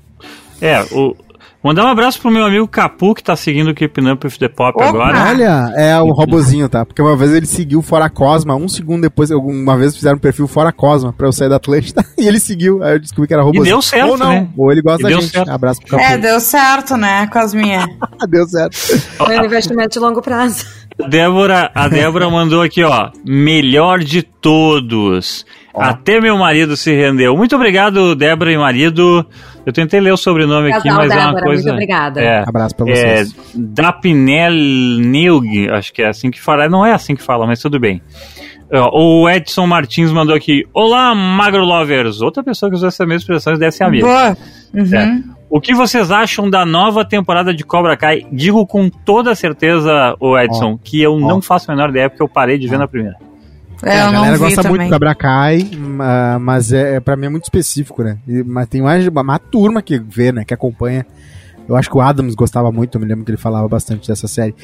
[SPEAKER 1] É, o, Mandar um abraço pro meu amigo Capu, que tá seguindo o Keeping Up with the Pop Opa, agora.
[SPEAKER 2] Olha, é o robozinho, tá? Porque uma vez ele seguiu Fora Cosma, um segundo depois, uma vez fizeram um perfil Fora Cosma pra eu sair da Atlântida, e ele seguiu, aí eu descobri que era robozinho.
[SPEAKER 1] E deu certo,
[SPEAKER 2] Ou não,
[SPEAKER 1] né?
[SPEAKER 2] ou ele gosta e da gente. Certo. Abraço pro Capu.
[SPEAKER 4] É, deu certo, né, Cosminha?
[SPEAKER 2] deu certo.
[SPEAKER 3] Foi um investimento de longo prazo.
[SPEAKER 1] A Débora, a Débora mandou aqui, ó, melhor de todos. Ó. Até meu marido se rendeu. Muito obrigado, Débora e marido. Eu tentei ler o sobrenome Casal aqui, mas Débora, é uma coisa.
[SPEAKER 3] Muito obrigada.
[SPEAKER 1] É,
[SPEAKER 2] Abraço pra vocês.
[SPEAKER 1] É, Dapnel Nilg, acho que é assim que fala. Não é assim que fala, mas tudo bem. O Edson Martins mandou aqui: Olá, Magro Lovers. Outra pessoa que usou essa mesma expressão deve ser a mesma.
[SPEAKER 4] Boa. Uhum.
[SPEAKER 1] É. O que vocês acham da nova temporada de Cobra Kai? Digo com toda certeza, o Edson, oh. que eu oh. não faço a menor ideia porque eu parei de ver oh. na primeira.
[SPEAKER 2] É, é, a galera gosta também. muito do Cobra Kai, mas é, é, pra mim é muito específico, né? E, mas tem mais uma turma que vê, né? Que acompanha. Eu acho que o Adams gostava muito, eu me lembro que ele falava bastante dessa série.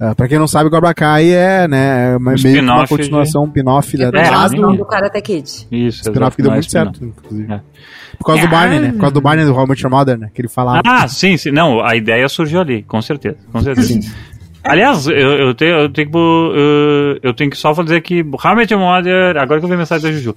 [SPEAKER 2] Uh, pra quem não sabe, Cobra Kai é, né, é meio que uma continuação, um spin-off
[SPEAKER 3] da é, do, do Karate Kid.
[SPEAKER 1] Isso,
[SPEAKER 2] spin-off que deu muito certo, inclusive. É. Por causa do Barney, né? Por causa do Barney do How Much Mother, né? Que ele falava.
[SPEAKER 1] Ah, sim, sim. Não, a ideia surgiu ali, com certeza. Com certeza. Aliás, eu, eu, tenho, eu, tenho que, uh, eu tenho que só dizer que How I Mother, agora que eu vi a mensagem da Juju, uh,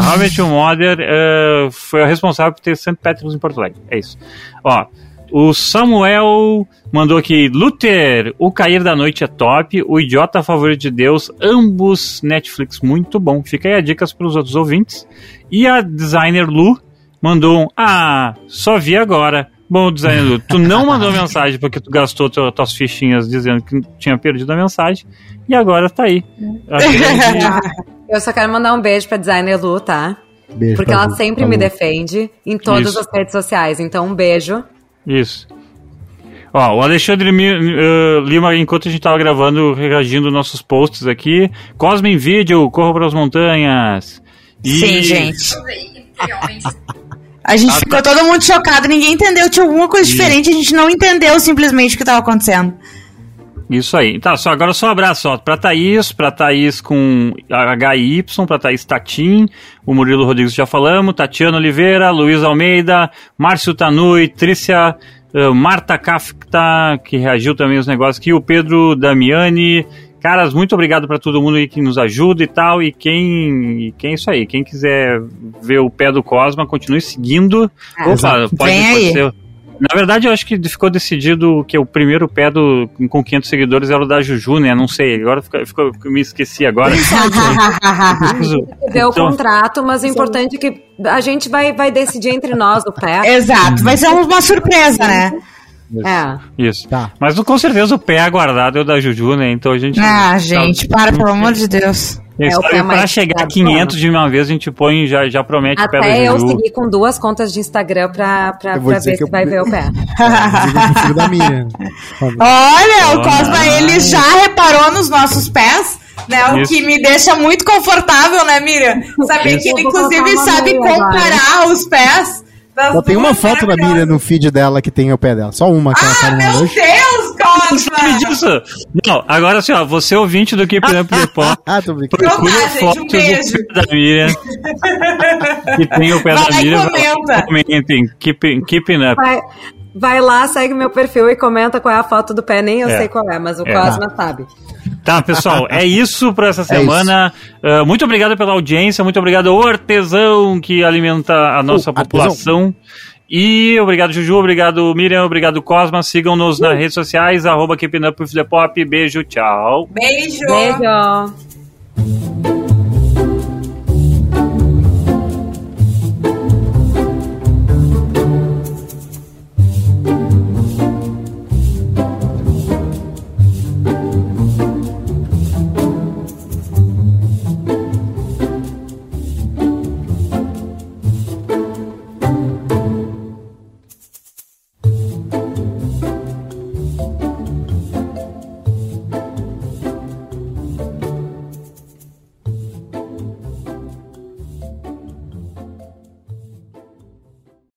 [SPEAKER 1] How I Mother uh, foi a responsável por ter St. Patrick's em Porto Alegre. É isso. Ó, O Samuel mandou aqui: Luther, O Cair da Noite é top, O Idiota Favorito de Deus, ambos Netflix muito bom. Fica aí a dicas para os outros ouvintes. E a designer Lu mandou um: Ah, só vi agora. Bom, designer Lu, tu não mandou mensagem porque tu gastou tu, tuas fichinhas dizendo que tinha perdido a mensagem e agora tá aí.
[SPEAKER 3] Eu só quero mandar um beijo pra designer Lu, tá?
[SPEAKER 2] Beijo
[SPEAKER 3] Porque ela
[SPEAKER 2] Lu,
[SPEAKER 3] sempre
[SPEAKER 2] pra
[SPEAKER 3] me
[SPEAKER 2] Lu.
[SPEAKER 3] defende em todas
[SPEAKER 1] Isso.
[SPEAKER 3] as redes sociais. Então, um beijo.
[SPEAKER 1] Isso. Ó, o Alexandre eh, Lima, enquanto a gente tava gravando, reagindo nossos posts aqui. Cosme em vídeo, corra para as montanhas. E-
[SPEAKER 4] Sim, gente. A gente ficou todo mundo chocado, ninguém entendeu. Tinha alguma coisa diferente, a gente não entendeu simplesmente o que estava acontecendo.
[SPEAKER 1] Isso aí. Tá, só agora só um abraço, ó, pra Thaís, pra Thaís com HY, pra Thaís Tatim, o Murilo Rodrigues já falamos, Tatiana Oliveira, Luiz Almeida, Márcio Tanui, Trícia, eh, Marta Kafka, que reagiu também aos negócios aqui, o Pedro Damiani. Caras, muito obrigado pra todo mundo aí que nos ajuda e tal. E quem, e quem é isso aí? Quem quiser ver o pé do Cosma, continue seguindo.
[SPEAKER 3] É,
[SPEAKER 1] Opa, pode,
[SPEAKER 4] Vem
[SPEAKER 1] pode
[SPEAKER 4] aí.
[SPEAKER 1] ser. Na verdade, eu acho que ficou decidido que o primeiro pé do, com 500 seguidores era o da Juju, né? Não sei, agora ficou, ficou- me esqueci agora.
[SPEAKER 3] Ver o
[SPEAKER 1] Então-
[SPEAKER 3] contrato, mas o importante é que a gente vai, vai decidir entre nós o pé.
[SPEAKER 4] Exato, vai ser uma surpresa, né?
[SPEAKER 3] É.
[SPEAKER 1] Isso.
[SPEAKER 2] Tá.
[SPEAKER 1] Mas com certeza o pé aguardado é o da Juju, né? Então a gente.
[SPEAKER 4] Ah, gente, para, pelo amor de Deus.
[SPEAKER 3] É
[SPEAKER 1] pra
[SPEAKER 3] mais
[SPEAKER 1] chegar a
[SPEAKER 3] pesado,
[SPEAKER 1] 500 de uma vez, a gente põe, já, já promete o pé da
[SPEAKER 3] Até eu
[SPEAKER 1] Juju.
[SPEAKER 3] seguir com duas contas de Instagram pra, pra, pra ver se
[SPEAKER 2] eu-
[SPEAKER 3] vai ver o pé.
[SPEAKER 2] Eu da Miriam.
[SPEAKER 4] Olha, o
[SPEAKER 1] Ah.
[SPEAKER 4] Cosma, ele já reparou nos nossos pés, né? O
[SPEAKER 1] Isso.
[SPEAKER 4] que me deixa muito confortável, né, Miriam? Saber que ele, inclusive, sabe
[SPEAKER 3] meia agora.
[SPEAKER 4] comparar os pés. Das
[SPEAKER 2] Só tem uma foto da Miriam no feed dela que tem o pé dela. Só uma que ela tá
[SPEAKER 4] Ah,
[SPEAKER 2] no
[SPEAKER 4] meu
[SPEAKER 2] hoje.
[SPEAKER 4] Deus,
[SPEAKER 1] Você sabe
[SPEAKER 4] Cosma!
[SPEAKER 1] disso? Não, agora assim, ó, você ouvinte do Keep Up the Pop,
[SPEAKER 2] Ah, tô brincando.
[SPEAKER 1] procura
[SPEAKER 4] Então tá,
[SPEAKER 1] fotos
[SPEAKER 4] um
[SPEAKER 1] do
[SPEAKER 4] beijo.
[SPEAKER 1] pé da Miriam. que tem o pé
[SPEAKER 4] Vai
[SPEAKER 1] da Miriam.
[SPEAKER 4] comenta.
[SPEAKER 1] Comentem, keep, keeping up.
[SPEAKER 3] Vai, vai lá, segue meu perfil e comenta qual é a foto do pé. Nem eu
[SPEAKER 1] É.
[SPEAKER 3] sei qual é, mas o
[SPEAKER 1] É.
[SPEAKER 3] Cosma sabe.
[SPEAKER 1] Tá, pessoal, é isso para essa semana. Ah, muito obrigado pela audiência, muito obrigado ao artesão que alimenta a nossa
[SPEAKER 2] Oh,
[SPEAKER 1] população. E obrigado, Juju, obrigado, Miriam, obrigado, Cosma. Sigam-nos nas redes sociais, arroba Keeping Up with the Pop. Beijo, tchau.
[SPEAKER 4] Beijo!
[SPEAKER 3] Beijo!